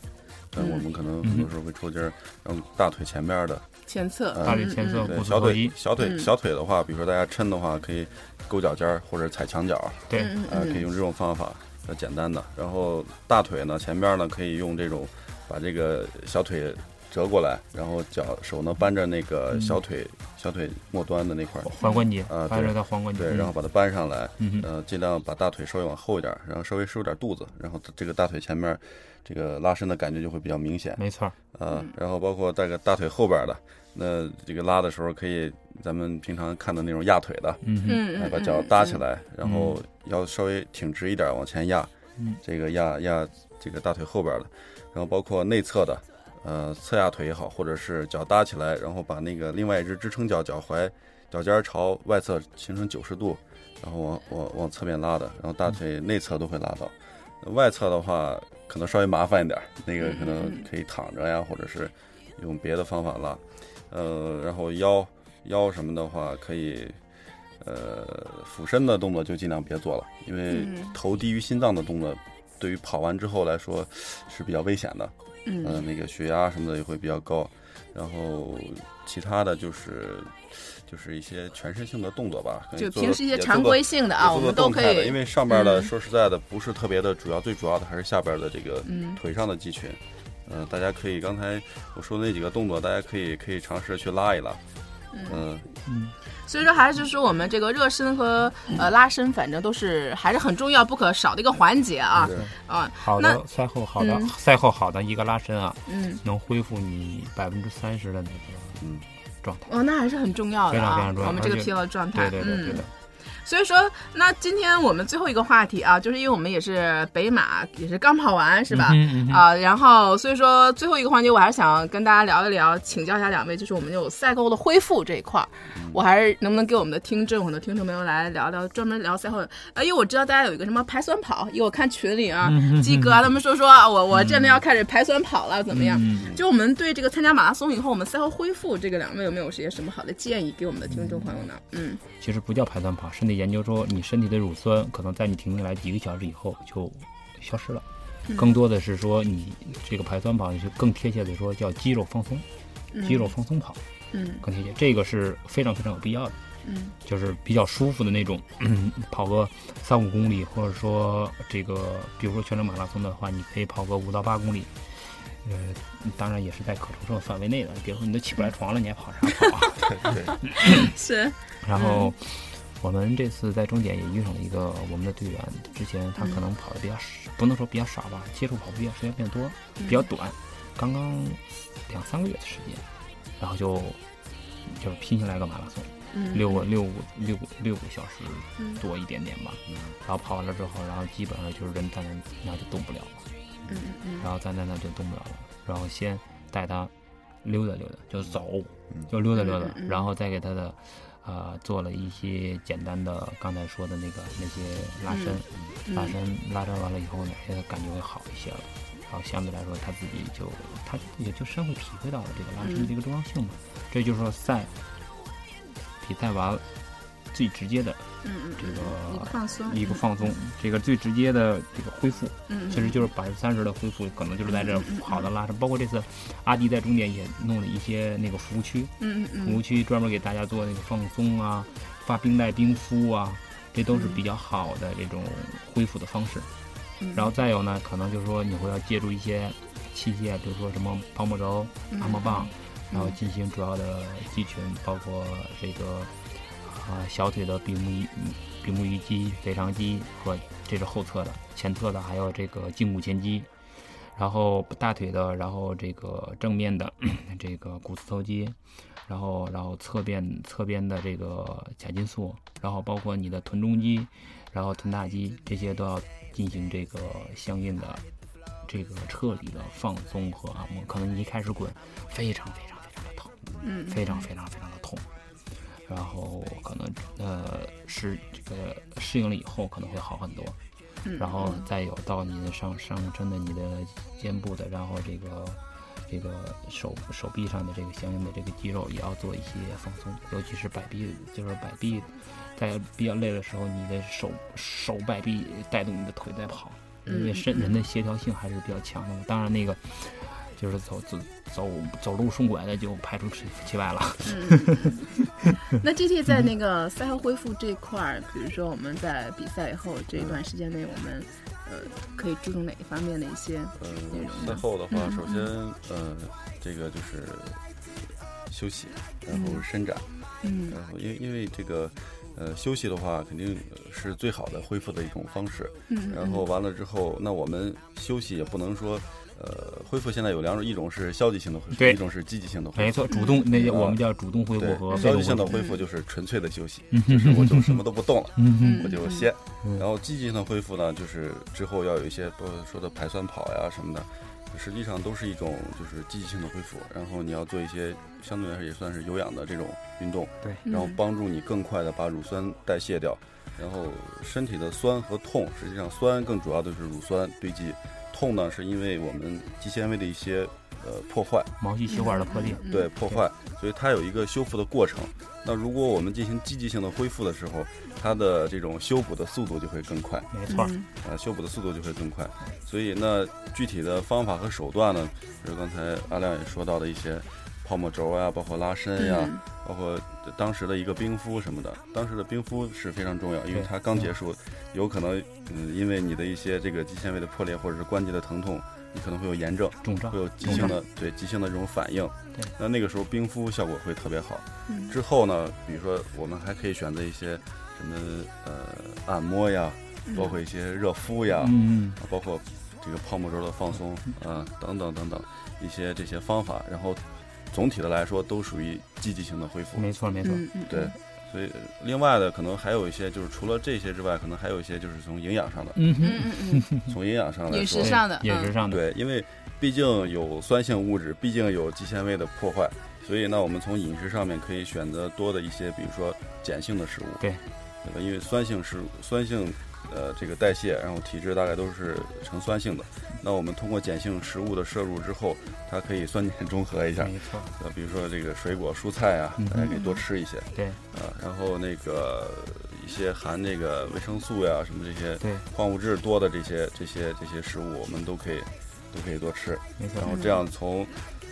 但我们可能很多时候会抽筋儿，让大腿前边的前侧，大腿前侧，对小腿小腿小腿的话，比如说大家抻的话，可以勾脚尖儿或者踩墙角，对，啊，可以用这种方法，呃，简单的。然后大腿呢，前边呢可以用这种，把这个小腿折过来，然后脚手呢扳着那个小腿小腿末端的那块踝关节啊，扳着它踝关节，对，然后把它扳上来，呃，尽量把大腿稍微往后一点，然后稍微收点肚子，然后这个大腿前面。这个拉伸的感觉就会比较明显，没错，呃，然后包括带个大腿后边的，那这个拉的时候可以，咱们平常看的那种压腿的，嗯嗯，把脚搭起来，然后腰稍微挺直一点往前压，嗯，这个压压这个大腿后边的，然后包括内侧的，呃，侧压腿也好，或者是脚搭起来，然后把那个另外一只支撑脚脚踝脚尖朝外侧形成九十度，然后往往往侧面拉的，然后大腿内侧都会拉到。外侧的话可能稍微麻烦一点，那个可能可以躺着呀，或者是用别的方法拉。呃，然后腰腰什么的话可以，呃，俯身的动作就尽量别做了，因为头低于心脏的动作，对于跑完之后来说是比较危险的。嗯，那个血压什么的也会比较高。然后其他的就是。就是一些全身性的动作吧，就平时一些常规性的啊，我们都可以。因为上边的说实在的不是特别的主要，最主要的还是下边的这个腿上的肌群。嗯，大家可以刚才我说的那几个动作，大家可以可以尝试去拉一拉。嗯嗯，所以说还是说我们这个热身和呃拉伸，反正都是还是很重要不可少的一个环节啊。啊，好的赛后好的赛后好的一个拉伸啊，嗯，能恢复你百分之三十的那个嗯。状态哦，那还是很重要的啊！我们这个疲劳状态，对对对的。所以说，那今天我们最后一个话题啊，就是因为我们也是北马，也是刚跑完，是吧？啊，然后所以说最后一个环节，我还是想跟大家聊一聊，请教一下两位，就是我们有赛后的恢复这一块儿，我还是能不能给我们的听众，很多听众朋友来聊聊，专门聊赛后。呃，因为我知道大家有一个什么排酸跑，因为我看群里啊，鸡哥他们说说我我真的要开始排酸跑了，怎么样？就我们对这个参加马拉松以后，我们赛后恢复，这个两位有没有些什么好的建议给我们的听众朋友呢？嗯。其实不叫排酸跑，是那研究说你身体的乳酸可能在你停下来几个小时以后就消失了，更多的是说你这个排酸跑，就更贴切的说叫肌肉放松，肌肉放松跑，嗯，更贴切，这个是非常非常有必要的，嗯，就是比较舒服的那种，跑个三五公里，或者说这个比如说全程马拉松的话，你可以跑个五到八公里。呃，当然也是在可承受范围内的。比如说，你都起不来床了，你还跑啥跑啊？是。然后我们这次在终点也遇上了一个我们的队员，之前他可能跑的比较少，不能说比较少吧，接触跑步比较时间比较多，比较短，刚刚两三个月的时间，然后就就拼下来个马拉松，六个六五六六个小时多一点点吧。然后跑完了之后，然后基本上就是人在那那就动不了了。嗯嗯然后站在那那就动不了了，然后先带他溜达溜达，就走，就溜达溜达，然后再给他的，呃，做了一些简单的刚才说的那个那些拉伸，拉伸拉伸完了以后呢，现在感觉会好一些了，然后相对来说他自己就他也就深会体会到了这个拉伸的一个重要性嘛，这就是说赛比赛完了。最直接的，嗯嗯，这个一个放松，一个放松，这个最直接的这个恢复，嗯，其实就是百分之三十的恢复，可能就是在这好的拉伸，包括这次阿迪在终点也弄了一些那个服务区，嗯嗯服务区专门给大家做那个放松啊，发冰袋冰敷啊，这都是比较好的这种恢复的方式。然后再有呢，可能就是说你会要借助一些器械，比如说什么泡沫轴、按摩棒，然后进行主要的肌群，包括这个。啊，小腿的比目鱼、比目鱼肌、腓肠肌和这是后侧的，前侧的还有这个胫骨前肌，然后大腿的，然后这个正面的这个股四头肌，然后然后侧边侧边的这个髂胫束，然后包括你的臀中肌，然后臀大肌这些都要进行这个相应的这个彻底的放松和按摩。可能你一开始滚，非常非常非常的疼，嗯，非常非常非常。然后可能呃是这个适应了以后可能会好很多，然后再有到你的上上身的你的肩部的，然后这个这个手手臂上的这个相应的这个肌肉也要做一些放松，尤其是摆臂，就是摆臂在比较累的时候，你的手手摆臂带动你的腿在跑，因为身人的协调性还是比较强的。当然那个。就是走走走走路顺拐的就排除其其外了。那 G T 在那个赛后恢复这块儿，比如说我们在比赛以后这一段时间内，我们呃可以注重哪一方面的一些内容？赛后的话，首先呃这个就是休息，然后伸展，嗯，然后因为因为这个呃休息的话，肯定是最好的恢复的一种方式。嗯，然后完了之后，那我们休息也不能说。呃，恢复现在有两种，一种是消极性的恢复，一种是积极性的恢复。没错，主动那我们叫主动恢复和消极性的恢复就是纯粹的休息，就是我就什么都不动了，我就歇。然后积极性的恢复呢，就是之后要有一些说的排酸跑呀什么的，实际上都是一种就是积极性的恢复。然后你要做一些相对来说也算是有氧的这种运动，对，然后帮助你更快的把乳酸代谢掉。然后身体的酸和痛，实际上酸更主要的是乳酸堆积，痛呢是因为我们肌纤维的一些呃破坏，毛细血管的破裂，对破坏，所以它有一个修复的过程。那如果我们进行积极性的恢复的时候，它的这种修补的速度就会更快。没错，呃，修补的速度就会更快。所以那具体的方法和手段呢，就是刚才阿亮也说到的一些。泡沫轴呀，包括拉伸呀，包括当时的一个冰敷什么的。当时的冰敷是非常重要，因为它刚结束，有可能，嗯，因为你的一些这个肌纤维的破裂或者是关节的疼痛，你可能会有炎症，会有急性的对急性的这种反应。那那个时候冰敷效果会特别好。之后呢，比如说我们还可以选择一些什么呃按摩呀，包括一些热敷呀，嗯，包括这个泡沫轴的放松啊等等等等一些这些方法，然后。总体的来说，都属于积极性的恢复。没错，没错。对，所以另外的可能还有一些，就是除了这些之外，可能还有一些就是从营养上的。嗯嗯嗯从营养上来说，饮食上的，饮食上的。对，因为毕竟有酸性物质，毕竟有肌纤维的破坏，所以呢，我们从饮食上面可以选择多的一些，比如说碱性的食物。对，对吧？因为酸性食酸性。呃，这个代谢，然后体质大概都是呈酸性的。那我们通过碱性食物的摄入之后，它可以酸碱中和一下。没错。呃，比如说这个水果、蔬菜啊，大家可以多吃一些。对。啊，然后那个一些含那个维生素呀，什么这些对矿物质多的这些这些这些食物，我们都可以都可以多吃。没错。然后这样从。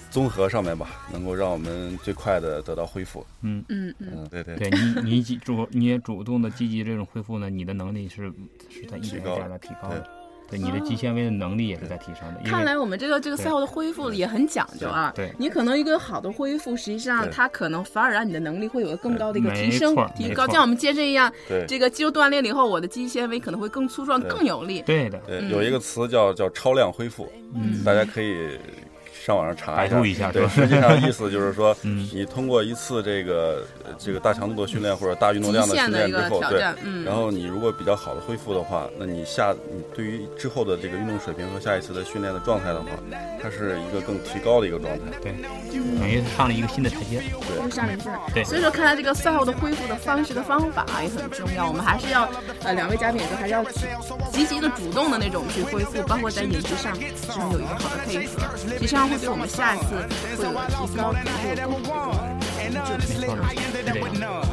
综合上面吧，能够让我们最快的得到恢复。嗯嗯嗯，对对对，你你主你也主动的积极这种恢复呢，你的能力是是在一直在加大提高的。对你的肌纤维的能力也是在提升的。看来我们这个这个赛后的恢复也很讲究啊。对，你可能一个好的恢复，实际上它可能反而让你的能力会有个更高的一个提升提高。像我们健身一样，这个肌肉锻炼了以后，我的肌纤维可能会更粗壮、更有力。对的，对，有一个词叫叫超量恢复，嗯，大家可以。上网上查一下，对，实际上意思就是说，你通过一次这个这个大强度的训练或者大运动量的训练之后，对，然后你如果比较好的恢复的话，那你下你对于之后的这个运动水平和下一次的训练的状态的话，它是一个更提高的一个状态，对，等于上了一个新的台阶，对，上了一个对，所以说看来这个赛后的恢复的方式的方法也很重要，我们还是要呃两位嘉宾也都还是要去积极的主动的那种去恢复，包括在饮食上实际上有一个好的配合，实际上会。对我们下一次会有提高，可能会有更好的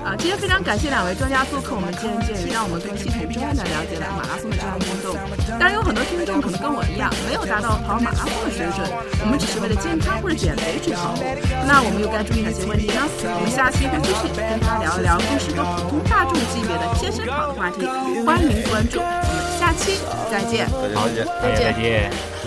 啊！今天非常感谢两位专家做客我们见仁见智，让我们更系统、专业的了解了马拉松的这项运动。当然，有很多听众可能跟我一样，没有达到跑马拉松的水准，我们只是为了健康或者减肥去跑步。那我们又该注意哪些问题呢？我们下期会继续跟大家聊一聊更适合普通大众级别的健身跑的话题，欢迎关注。我们下期再见，好，再见，再见。